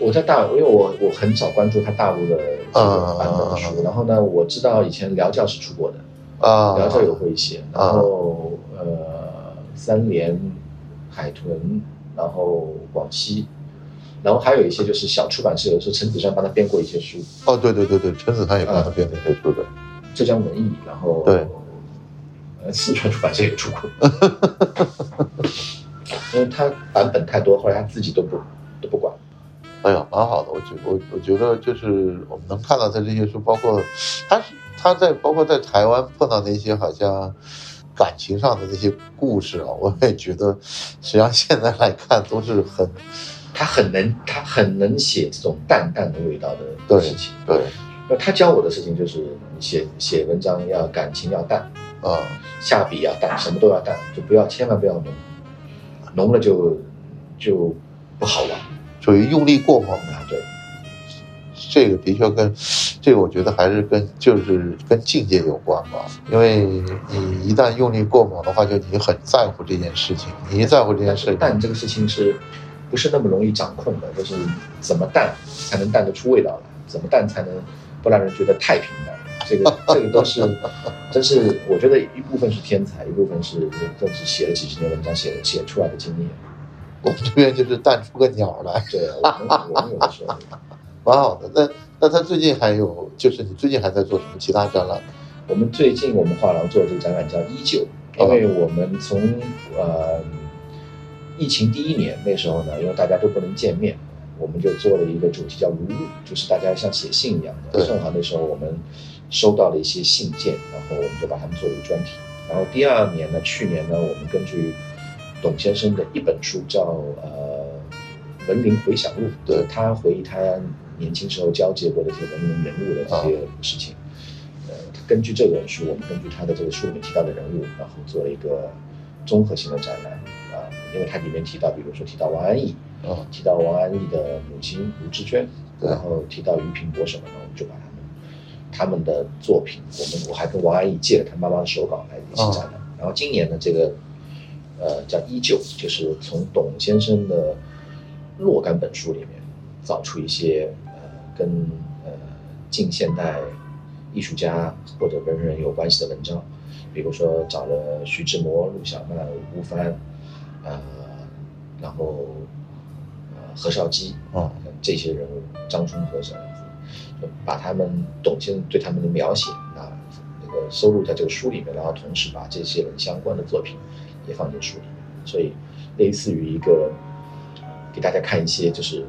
我在大，因为我我很少关注他大陆的这个版本的书，然后呢，我知道以前辽教是出过的，啊，辽教有过一些，然后呃，三联、海豚，然后广西，然后还有一些就是小出版社，有时候陈子山帮他编过一些书。哦，对对对对，陈子山也帮他编那些书的。浙江文艺，然后对，呃，四川出版社也出过，因为他版本太多，后来他自己都不都不管。哎呀，蛮好的，我觉我我觉得就是我们能看到他这些书，包括他是他在包括在台湾碰到那些好像感情上的那些故事啊，我也觉得实际上现在来看都是很他很能他很能写这种淡淡的味道的事情。对，那他教我的事情就是写写文章要感情要淡啊，下笔要淡，什么都要淡，就不要千万不要浓，浓了就就不好玩。属于用力过猛啊，对，这个的确跟这个我觉得还是跟就是跟境界有关吧。因为你一旦用力过猛的话，就你很在乎这件事情，你一在乎这件事情，淡这个事情是不是那么容易掌控的？就是怎么淡才能淡得出味道来？怎么淡才能不让人觉得太平淡？这个 这个都是，真是我觉得一部分是天才，一部分是真是写了几十年文章写写出来的经验。我们这边就是淡出个鸟来，对，我们我们有的时候蛮好的。那那他最近还有，就是你最近还在做什么其他展览？我们最近我们画廊做这个展览叫《依旧》，因为我们从呃疫情第一年那时候呢，因为大家都不能见面，我们就做了一个主题叫“如入”，就是大家像写信一样的。正好那时候我们收到了一些信件，然后我们就把它们做了一个专题。然后第二年呢，去年呢，我们根据董先生的一本书叫呃《文林回想录》，对他回忆他年轻时候交接过的这些文人人物的这些事情。呃，根据这本书，我们根据他的这个书里面提到的人物，然后做了一个综合性的展览啊。因为它里面提到，比如说提到王安忆，嗯，提到王安忆的母亲卢志娟，然后提到俞平伯什么的，我们就把他们他们的作品，我们我还跟王安忆借了他妈妈的手稿来一起展览。然后今年呢，这个。呃，叫依旧，就是从董先生的若干本书里面找出一些呃跟呃近现代艺术家或者文人有关系的文章，比如说找了徐志摩、陆小曼、吴帆，呃，然后呃何绍基啊这些人物，张春和这样子，就把他们董先生对他们的描写啊那个收录在这个书里面，然后同时把这些人相关的作品。也放进书里面，所以类似于一个给大家看一些就是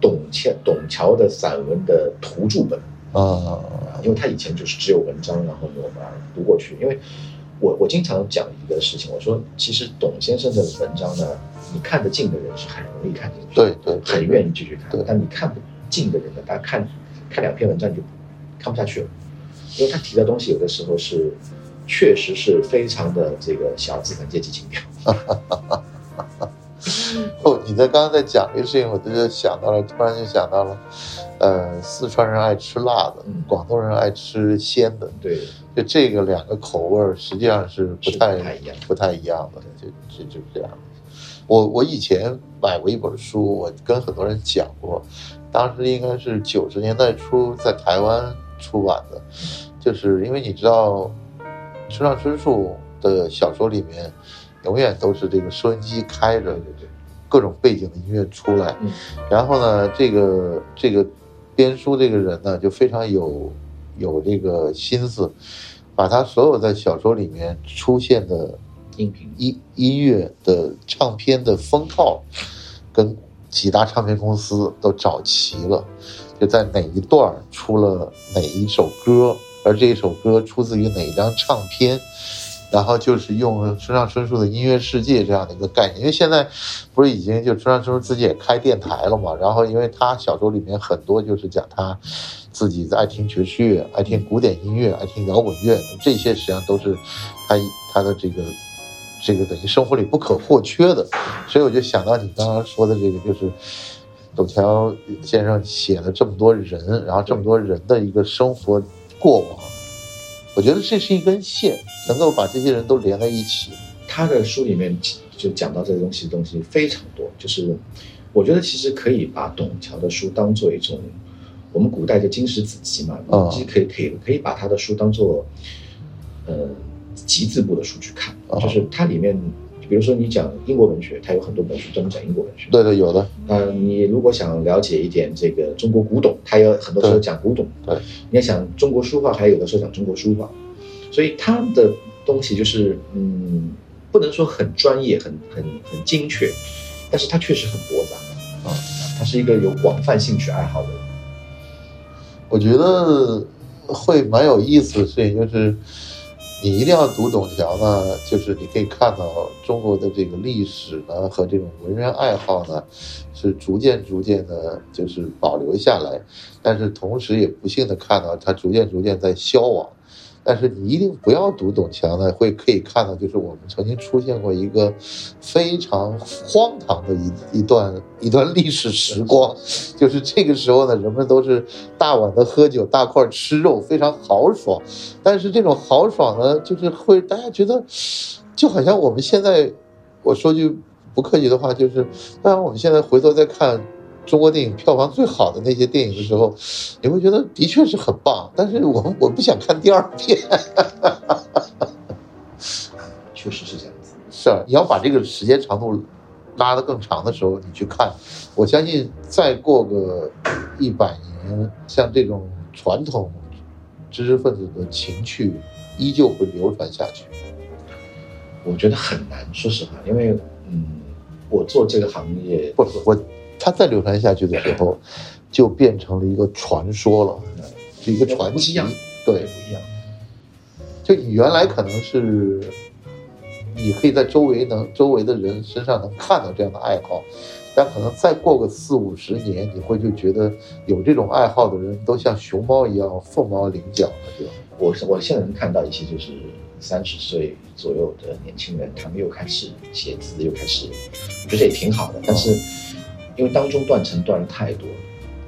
董桥董桥的散文的图注本啊，因为他以前就是只有文章，然后我把它读过去。因为我我经常讲一个事情，我说其实董先生的文章呢，你看得进的人是很容易看进去，对对，很愿意继续看。但你看不进的人呢，大家看看两篇文章你就看不下去了，因为他提的东西有的时候是。确实是非常的这个小资产阶级情调。哦，你在刚刚在讲这个事情，我就想到了，突然就想到了，呃，四川人爱吃辣的，广东人爱吃鲜的，对，就这个两个口味儿实际上是不太不太一样的，就就就这样。我我以前买过一本书，我跟很多人讲过，当时应该是九十年代初在台湾出版的，就是因为你知道。村上春树的小说里面，永远都是这个收音机开着，各种背景的音乐出来。然后呢，这个这个编书这个人呢，就非常有有这个心思，把他所有在小说里面出现的音频、音音乐的唱片的封套，跟几大唱片公司都找齐了，就在哪一段出了哪一首歌。而这一首歌出自于哪一张唱片？然后就是用村上春树的音乐世界这样的一个概念，因为现在不是已经就村上春树自己也开电台了嘛？然后因为他小说里面很多就是讲他自己爱听爵士乐、爱听古典音乐、爱听摇滚乐，这些实际上都是他他的这个这个等于生活里不可或缺的。所以我就想到你刚刚说的这个，就是董桥先生写了这么多人，然后这么多人的一个生活过往，我觉得这是一根线，能够把这些人都连在一起。他的书里面就讲到这个东西的，东西非常多。就是我觉得其实可以把董桥的书当做一种，我们古代的经史子集嘛，啊其实可以可以可以把他的书当做，呃，集字部的书去看。啊就是它里面，比如说你讲英国文学，它有很多本书专门讲英国文学。对对，有的，那你如果想了解一点这个中国古董，它有很多时候讲古董。对，你要想中国书画，还有的时候讲中国书画，所以它的东西就是嗯，不能说很专业、很很很精确，但是它确实很博杂啊。他是一个有广泛兴趣爱好的人。我觉得会蛮有意思的事情就是，你一定要读懂桥呢，就是你可以看到中国的这个历史呢和这种文人爱好呢，是逐渐逐渐的，就是保留下来，但是同时也不幸的看到它逐渐逐渐在消亡。但是你一定不要读董桥呢，会可以看到，就是我们曾经出现过一个非常荒唐的一一段一段历史时光，就是这个时候呢，人们都是大碗的喝酒，大块吃肉，非常豪爽。但是这种豪爽呢，就是会大家觉得，就好像我们现在，我说句不客气的话，就是当然我们现在回头再看。中国电影票房最好的那些电影的时候，你会觉得的确是很棒，但是我我不想看第二遍。确实是这样子。是啊，你要把这个时间长度拉得更长的时候，你去看，我相信再过个一百年，像这种传统知识分子的情趣依旧会流传下去。我觉得很难，说实话，因为嗯，我做这个行业，不，我它再流传下去的时候，就变成了一个传说了，是一个传奇。对，不一样。就你原来可能是，你可以在周围能周围的人身上能看到这样的爱好，但可能再过个四五十年，你会就觉得有这种爱好的人都像熊猫一样凤毛麟角了，就我是我现在能看到一些就是三十岁左右的年轻人，他们又开始写字，又开始，我觉得也挺好的。但是因为当中断层断的太多了，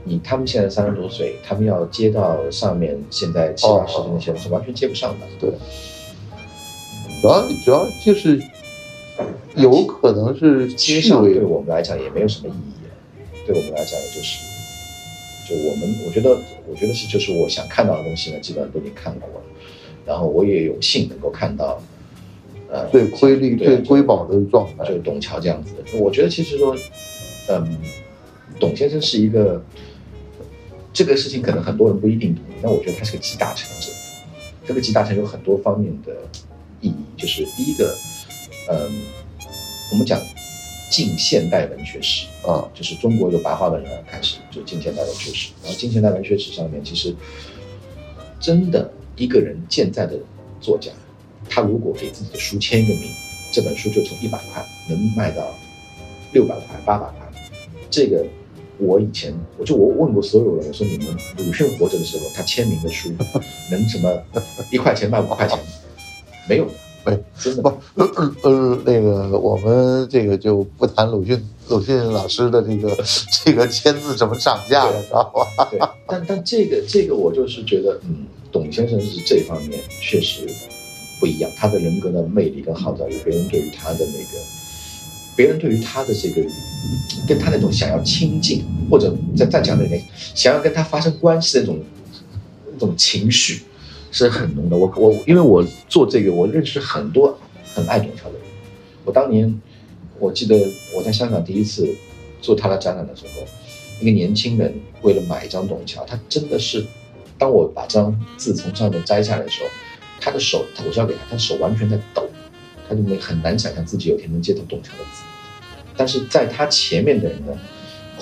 你他们现在三十多岁，他们要接到上面现在七八十的那些人是完全接不上的。对。主要主要就是有可能是接上对我们来讲也没有什么意义，对我们来讲也就是，就我们我觉得我觉得是就是我想看到的东西呢，基本上都已经看过了，然后我也有幸能够看到，呃，最瑰丽、对最瑰宝的状态。就是董桥这样子的。我觉得其实说，嗯，董先生是一个这个事情可能很多人不一定同意，但我觉得他是个集大成者。这个集大成有很多方面的意义，就是第一个，嗯，我们讲近现代文学史啊，就是中国由白话文人开始，就近现代文学史。然后近现代文学史上面，其实真的一个人健在的作家，他如果给自己的书签一个名，这本书就从一百块能卖到六百块、八百块。这个我以前我就我问过所有人，我说你们鲁迅活着的时候，他签名的书 能什么一块钱卖五块钱？没有，没，真的不，呃呃呃，那个我们这个就不谈鲁迅鲁迅老师的这个 这个签字怎么涨价了，知道吧？对，但但这个这个我就是觉得，嗯，董先生是这方面确实不一样，他的人格的魅力跟号召力，别人对于他的那个，别人对于他的这个，跟他那种想要亲近，或者再再讲那点，想要跟他发生关系的那种那种情绪，是很浓的。我我因为我做这个，我认识很多很爱董桥的人。我当年我记得我在香港第一次做他的展览的时候，一个年轻人为了买一张董桥，他真的是，当我把这张字从上面摘下来的时候，他的手我交给他，他的手完全在抖，他就没很难想象自己有一天能接到董桥的字。但是在他前面的人呢，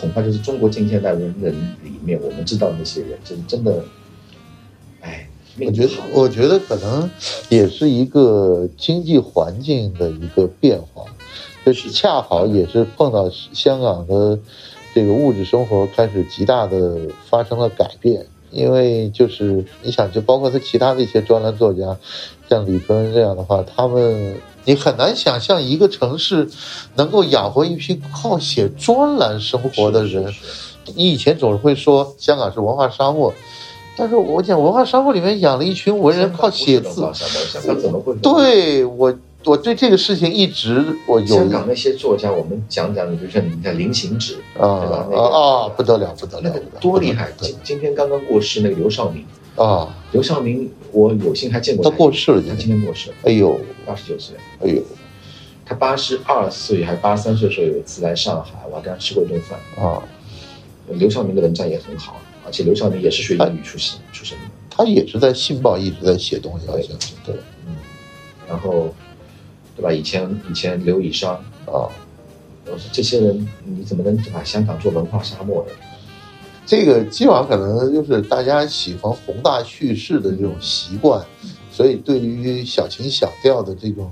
恐怕就是中国近现代文人里面我们知道的那些人，就是真的，哎，我觉得，我觉得可能也是一个经济环境的一个变化，就是。恰好也是碰到香港的这个物质生活开始极大的发生了改变。因为就是你想，就包括他其他的一些专栏作家，像李春这样的话，他们你很难想象一个城市能够养活一批靠写专栏生活的人。你以前总是会说香港是文化沙漠，但是我讲文化沙漠里面养了一群文人靠写字香港怎么会？，对我我对这个事情一直我有香港那些作家，我们讲讲，比如说你看林行止，啊对吧？啊那个啊不得了不得了，那个多厉害！今今天刚刚过世那个刘少明，了啊！刘少明我有幸还见过他过世了他今今天过世了，哎呦八十九岁。哎呦他八十二岁还八十三岁的时候有一次来上海，我还跟他吃过一顿饭。啊！刘少明的文章也很好，而且刘少明也是学英语出身出身的。他也是在《信报》一直在写东西，好像是对嗯，然后，对吧？以前以前刘以商，啊。我说这些人你怎么能把香港做文化沙漠呢？这个基本上可能就是大家喜欢宏大叙事的这种习惯，所以对于小情小调的这种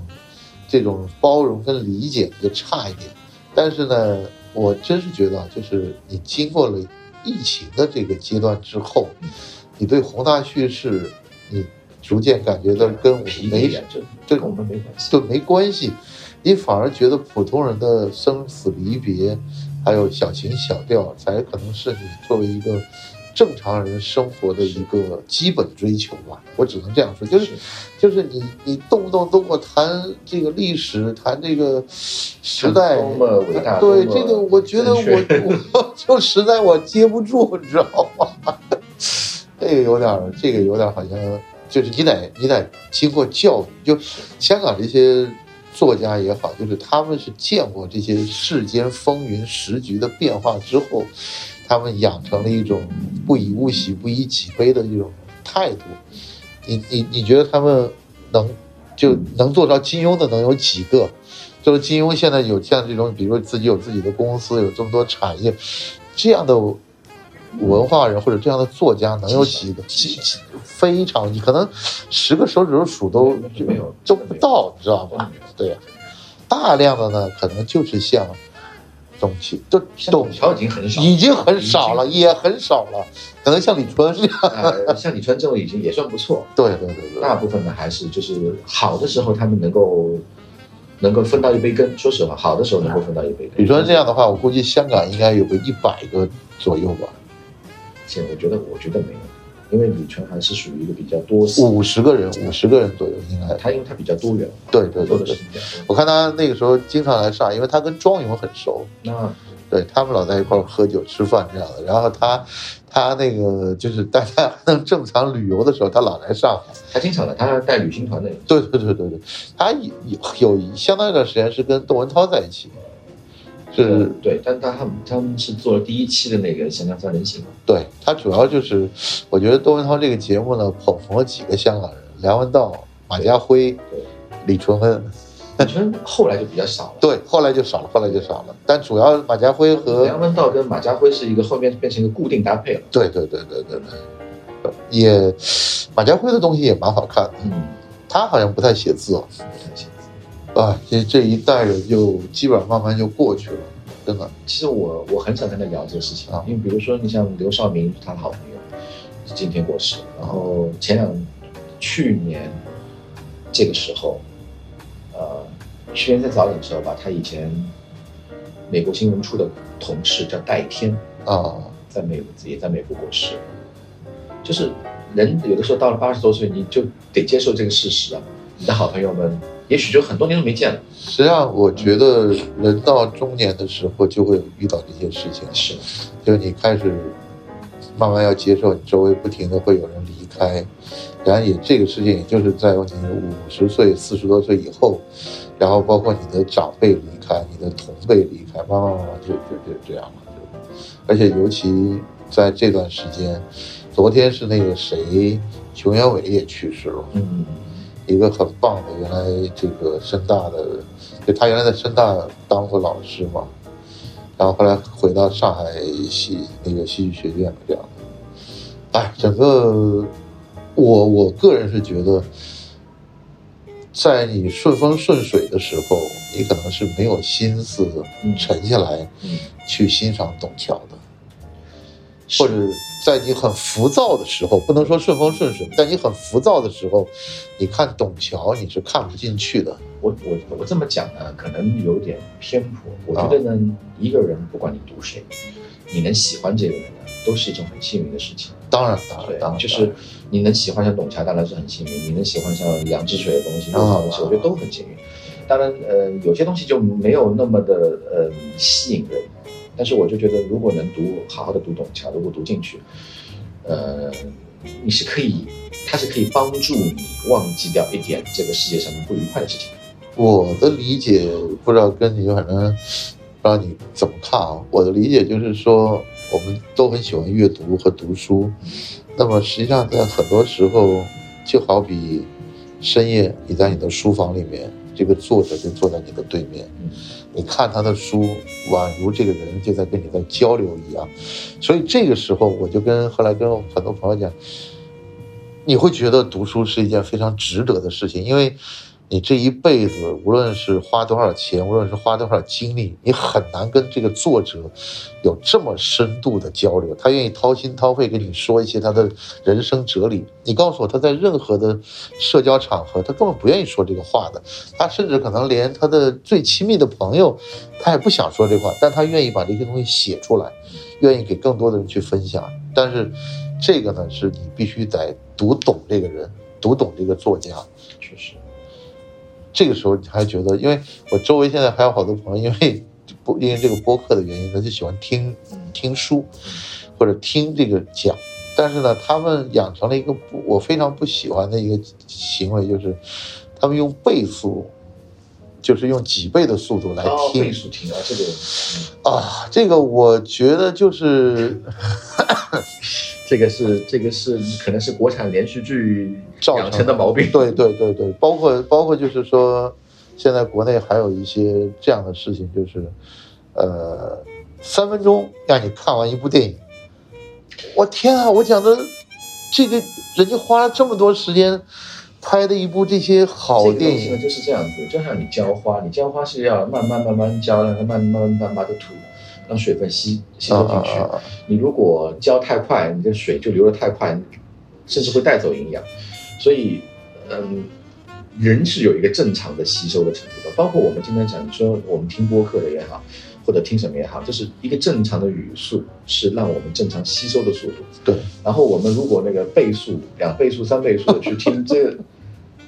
这种包容跟理解就差一点。但是呢，我真是觉得啊，就是你经过了疫情的这个阶段之后，你对宏大叙事，你逐渐感觉到跟我们没皮一点，这跟我们没关系。对没关系，你反而觉得普通人的生死离别，还有小情小调，才可能是你作为一个正常人生活的一个基本追求吧。我只能这样说，就是就是你你动不动都给我谈这个历史，谈这个时代，多么伟大对这个，我觉得我 我就实在我接不住，你知道吗？这个有点，这个有点好像就是你得你得经过教育，就香港这些作家也好，就是他们是见过这些世间风云时局的变化之后，他们养成了一种不以物喜，不以己悲的这种态度。你你你觉得他们能就能做到金庸的能有几个？就是金庸现在有像这种，比如说自己有自己的公司，有这么多产业，这样的文化人或者这样的作家能有几个？几几非常，你可能十个手指头数都没有都不到，你知道吗？对呀、大量的呢，可能就是像董卿，就董董桥已经很少，已经很少了，也很少了，可能像李春这样。呃，像李川这种已经也算不错。对对对对，大部分呢还是就是好的时候，他们能够能够分到一杯羹。说实话，好的时候能够分到一杯羹。李春这样的话，我估计香港应该有个一百个左右吧，现我觉得我觉得没有，因为李春还是属于一个比较多，五十个人，五十个人左右应该。他因为他比较多元，对对对对。我看他那个时候经常来上海，因为他跟庄勇很熟，那对他们老在一块儿喝酒吃饭这样的。然后他他那个就是大家还能正常旅游的时候，他老来上海。他经常的，他带旅行团的，对对对对对，他有有相当一段时间是跟窦文涛在一起，是对，但他们他们是做了第一期的那个《香港三人行》嘛，对他主要就是，我觉得窦文涛这个节目呢，捧红了几个香港人，梁文道、马家辉、对，李淳恩。李春后来就比较少了。对，后来就少了，后来就少了。但主要马家辉和梁文道跟马家辉是一个后面变成一个固定搭配了。对对对对对对，也马家辉的东西也蛮好看的。嗯，他好像不太写字哦，不太写字啊，这这一代人就基本上慢慢就过去了，真的。其实我我很少跟他聊这个事情啊，因为比如说你像刘少明，他的好朋友，今天过世，然后前两去年这个时候，呃，去年在早点的时候吧，他以前美国新闻处的同事叫戴天，啊，在美也在美国过世，就是人有的时候到了八十多岁，你就得接受这个事实啊。你的好朋友们，也许就很多年都没见了。实际上我觉得人到中年的时候就会遇到这些事情，是，就是你开始慢慢要接受，你周围不停的会有人离开，然后也这个事情也就是在你五十岁、四十多岁以后，然后包括你的长辈离开，你的同辈离开，慢慢慢慢就就就这样了。就而且尤其在这段时间，昨天是那个谁，熊元伟也去世了。嗯，一个很棒的，原来这个深大的，就他原来在深大当过老师嘛，然后后来回到上海戏那个戏剧学院这样。的。哎，整个我我个人是觉得，在你顺风顺水的时候，你可能是没有心思嗯沉下来嗯，去欣赏董桥的，或者在你很浮躁的时候，不能说顺风顺水，在你很浮躁的时候，你看董桥你是看不进去的。我我我这么讲呢，可能有点偏颇。我觉得呢，一个人不管你读谁，你能喜欢这个人呢，都是一种很幸运的事情。当然，当然，当然，就是你能喜欢上董桥，当然是很幸运；你能喜欢上杨志水的东西、啊六号东西，我觉得都很幸运。当然，呃，有些东西就没有那么的呃吸引人，但是我就觉得，如果能读好好的读懂桥，如果读进去，呃，你是可以，它是可以帮助你忘记掉一点这个世界上面不愉快的事情。我的理解不知道跟你反正不知道你怎么看啊？我的理解就是说，我们都很喜欢阅读和读书，那么实际上在很多时候，就好比深夜你在你的书房里面，这个作者就坐在你的对面，嗯你看他的书，宛如这个人就在跟你在交流一样。所以这个时候，我就跟后来跟很多朋友讲，你会觉得读书是一件非常值得的事情，因为你这一辈子，无论是花多少钱，无论是花多少精力，你很难跟这个作者有这么深度的交流。他愿意掏心掏肺跟你说一些他的人生哲理。你告诉我，他在任何的社交场合，他根本不愿意说这个话的。他甚至可能连他的最亲密的朋友，他也不想说这话，但他愿意把这些东西写出来，愿意给更多的人去分享。但是，这个呢，是你必须得读懂这个人，读懂这个作家。这个时候你还觉得，因为我周围现在还有好多朋友，因为 播因为这个播客的原因，他就喜欢听听书，或者听这个讲。但是呢，他们养成了一个不我非常不喜欢的一个行为，就是他们用倍速，就是用几倍的速度来哦，听倍速听啊，这个，嗯啊。这个我觉得就是 这个是这个是可能是国产连续剧造养成的毛病。对对对对，包括包括就是说，现在国内还有一些这样的事情，就是，呃，三分钟让你看完一部电影。我天啊！我讲的这个人家花了这么多时间拍的一部这些好电影，就是这样子，就像你浇花，你浇花是要慢慢慢慢浇，让它慢慢慢慢的土，让水分吸吸收进去。你如果浇太快，你的水就流得太快，甚至会带走营养。所以，嗯，人是有一个正常的吸收的程度的。包括我们今天讲，你说我们听播客的也好，或者听什么也好，就是一个正常的语速，是让我们正常吸收的速度。对，然后我们如果那个倍速、两倍速、三倍速的去听这个，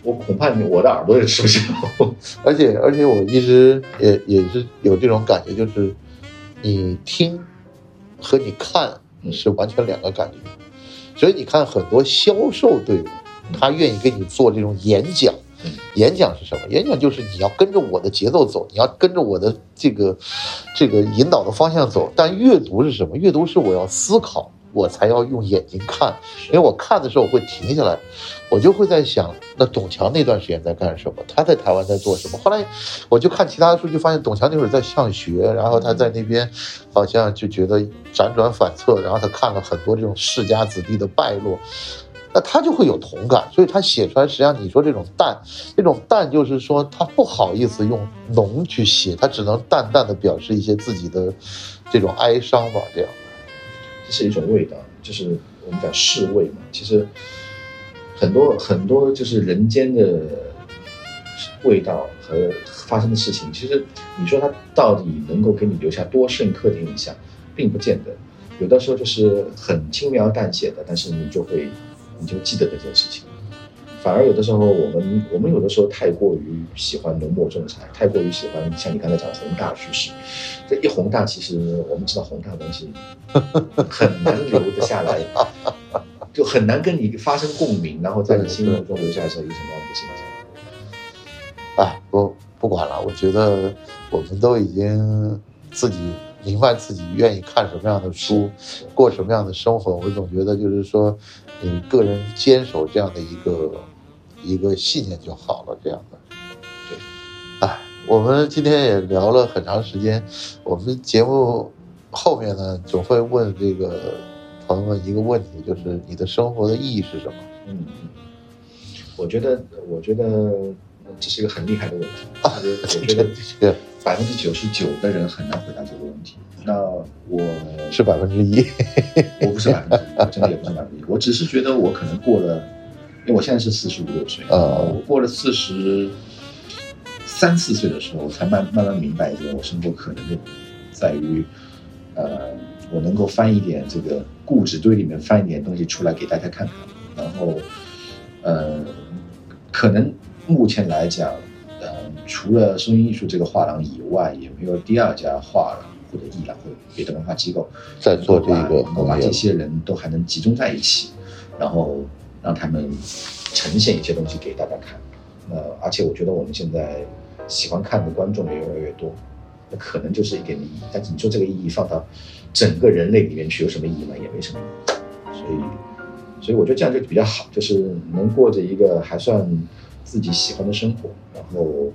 我恐怕你我的耳朵也吃不消。而且而且我一直也也是有这种感觉，就是你听和你看是完全两个感觉。所以你看很多销售队伍，他愿意给你做这种演讲嗯。演讲是什么？演讲就是你要跟着我的节奏走，你要跟着我的这个这个引导的方向走。但阅读是什么？阅读是我要思考，我才要用眼睛看，因为我看的时候我会停下来，我就会在想，那董强那段时间在干什么？他在台湾在做什么？后来我就看其他的数据，发现董强那会儿在上学，然后他在那边好像就觉得辗转反侧，然后他看了很多这种世家子弟的败落。那他就会有同感，所以他写出来，实际上你说这种淡，这种淡就是说他不好意思用浓去写，他只能淡淡的表示一些自己的这种哀伤吧，这样。这是一种味道，就是我们讲世味嘛。其实很多很多就是人间的味道和发生的事情，其实你说它到底能够给你留下多深刻的印象，并不见得。有的时候就是很轻描淡写的，但是你就会你就记得这件事情。反而有的时候，我们我们有的时候太过于喜欢浓墨重彩，太过于喜欢像你刚才讲的宏大叙事。这一宏大，其实我们知道宏大东西很难留得下来，就很难跟你发生共鸣，然后在你心目中留下来是一个什么样的形象。哎，不不管了，我觉得我们都已经自己明白自己愿意看什么样的书，过什么样的生活。我总觉得就是说，你个人坚守这样的一个一个信念就好了，这样的。对，哎，我们今天也聊了很长时间，我们节目后面呢总会问这个朋友们一个问题，就是你的生活的意义是什么？嗯，我觉得，我觉得，这是一个很厉害的问题。我觉得我觉得这百分之九十九的人很难回答这个问题。那我是百分之一。我不是百分之一，我真的也不是百分之一。我只是觉得我可能过了，因为我现在是四十五六岁，呃我过了四十三四岁的时候，我才慢慢慢明白一点，我生活可能的在于，呃，我能够翻一点这个固执堆里面翻一点东西出来给大家看看，然后，呃，可能目前来讲，呃，除了声音艺术这个画廊以外，也没有第二家画廊或者艺廊或者别的文化机构在做这个能够把这些人都还能集中在一起，然后让他们呈现一些东西给大家看。呃，而且我觉得我们现在喜欢看的观众也越来越多，那可能就是一点意义。但是你说这个意义放到整个人类里面去有什么意义吗？也没什么意义。所以，所以我觉得这样就比较好，就是能过着一个还算自己喜欢的生活，然后，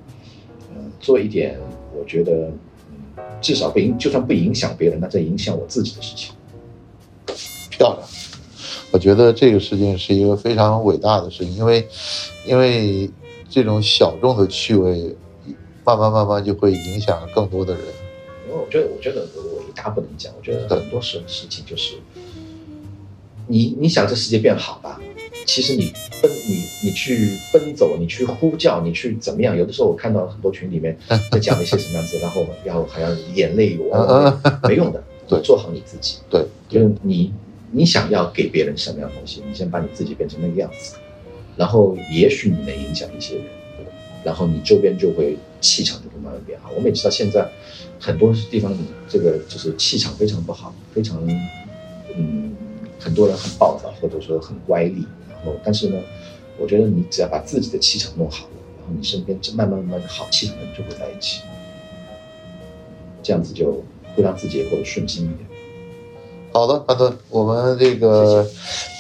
嗯、做一点我觉得，嗯，至少不影，就算不影响别人，那在影响我自己的事情。漂亮。我觉得这个事情是一个非常伟大的事情，因为，因为这种小众的趣味，慢慢慢慢就会影响更多的人。因为我觉得，我觉得我伟大不能讲，我觉得很多事事情就是，你你想这世界变好吧，其实你奔你你去奔走，你去呼叫，你去怎么样？有的时候我看到很多群里面在讲一些什么样子，然后要还要眼泪汪汪，没用的，对你做好你自己，对，就是你你想要给别人什么样的东西，你先把你自己变成那个样子，然后也许你能影响一些人，然后你周边就会气场就会慢慢变好。我们也知道现在很多地方这个就是气场非常不好，非常嗯，很多人很暴躁或者说很乖戾，然后但是呢，我觉得你只要把自己的气场弄好了，然后你身边慢慢慢慢好气场的人就会在一起，这样子就会让自己也过得顺心一点。好的，安顿，我们这个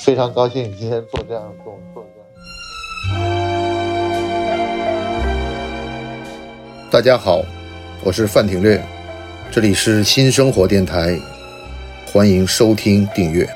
非常高兴你今天做这样做做这样。大家好，我是范廷略，这里是新生活电台，欢迎收听订阅。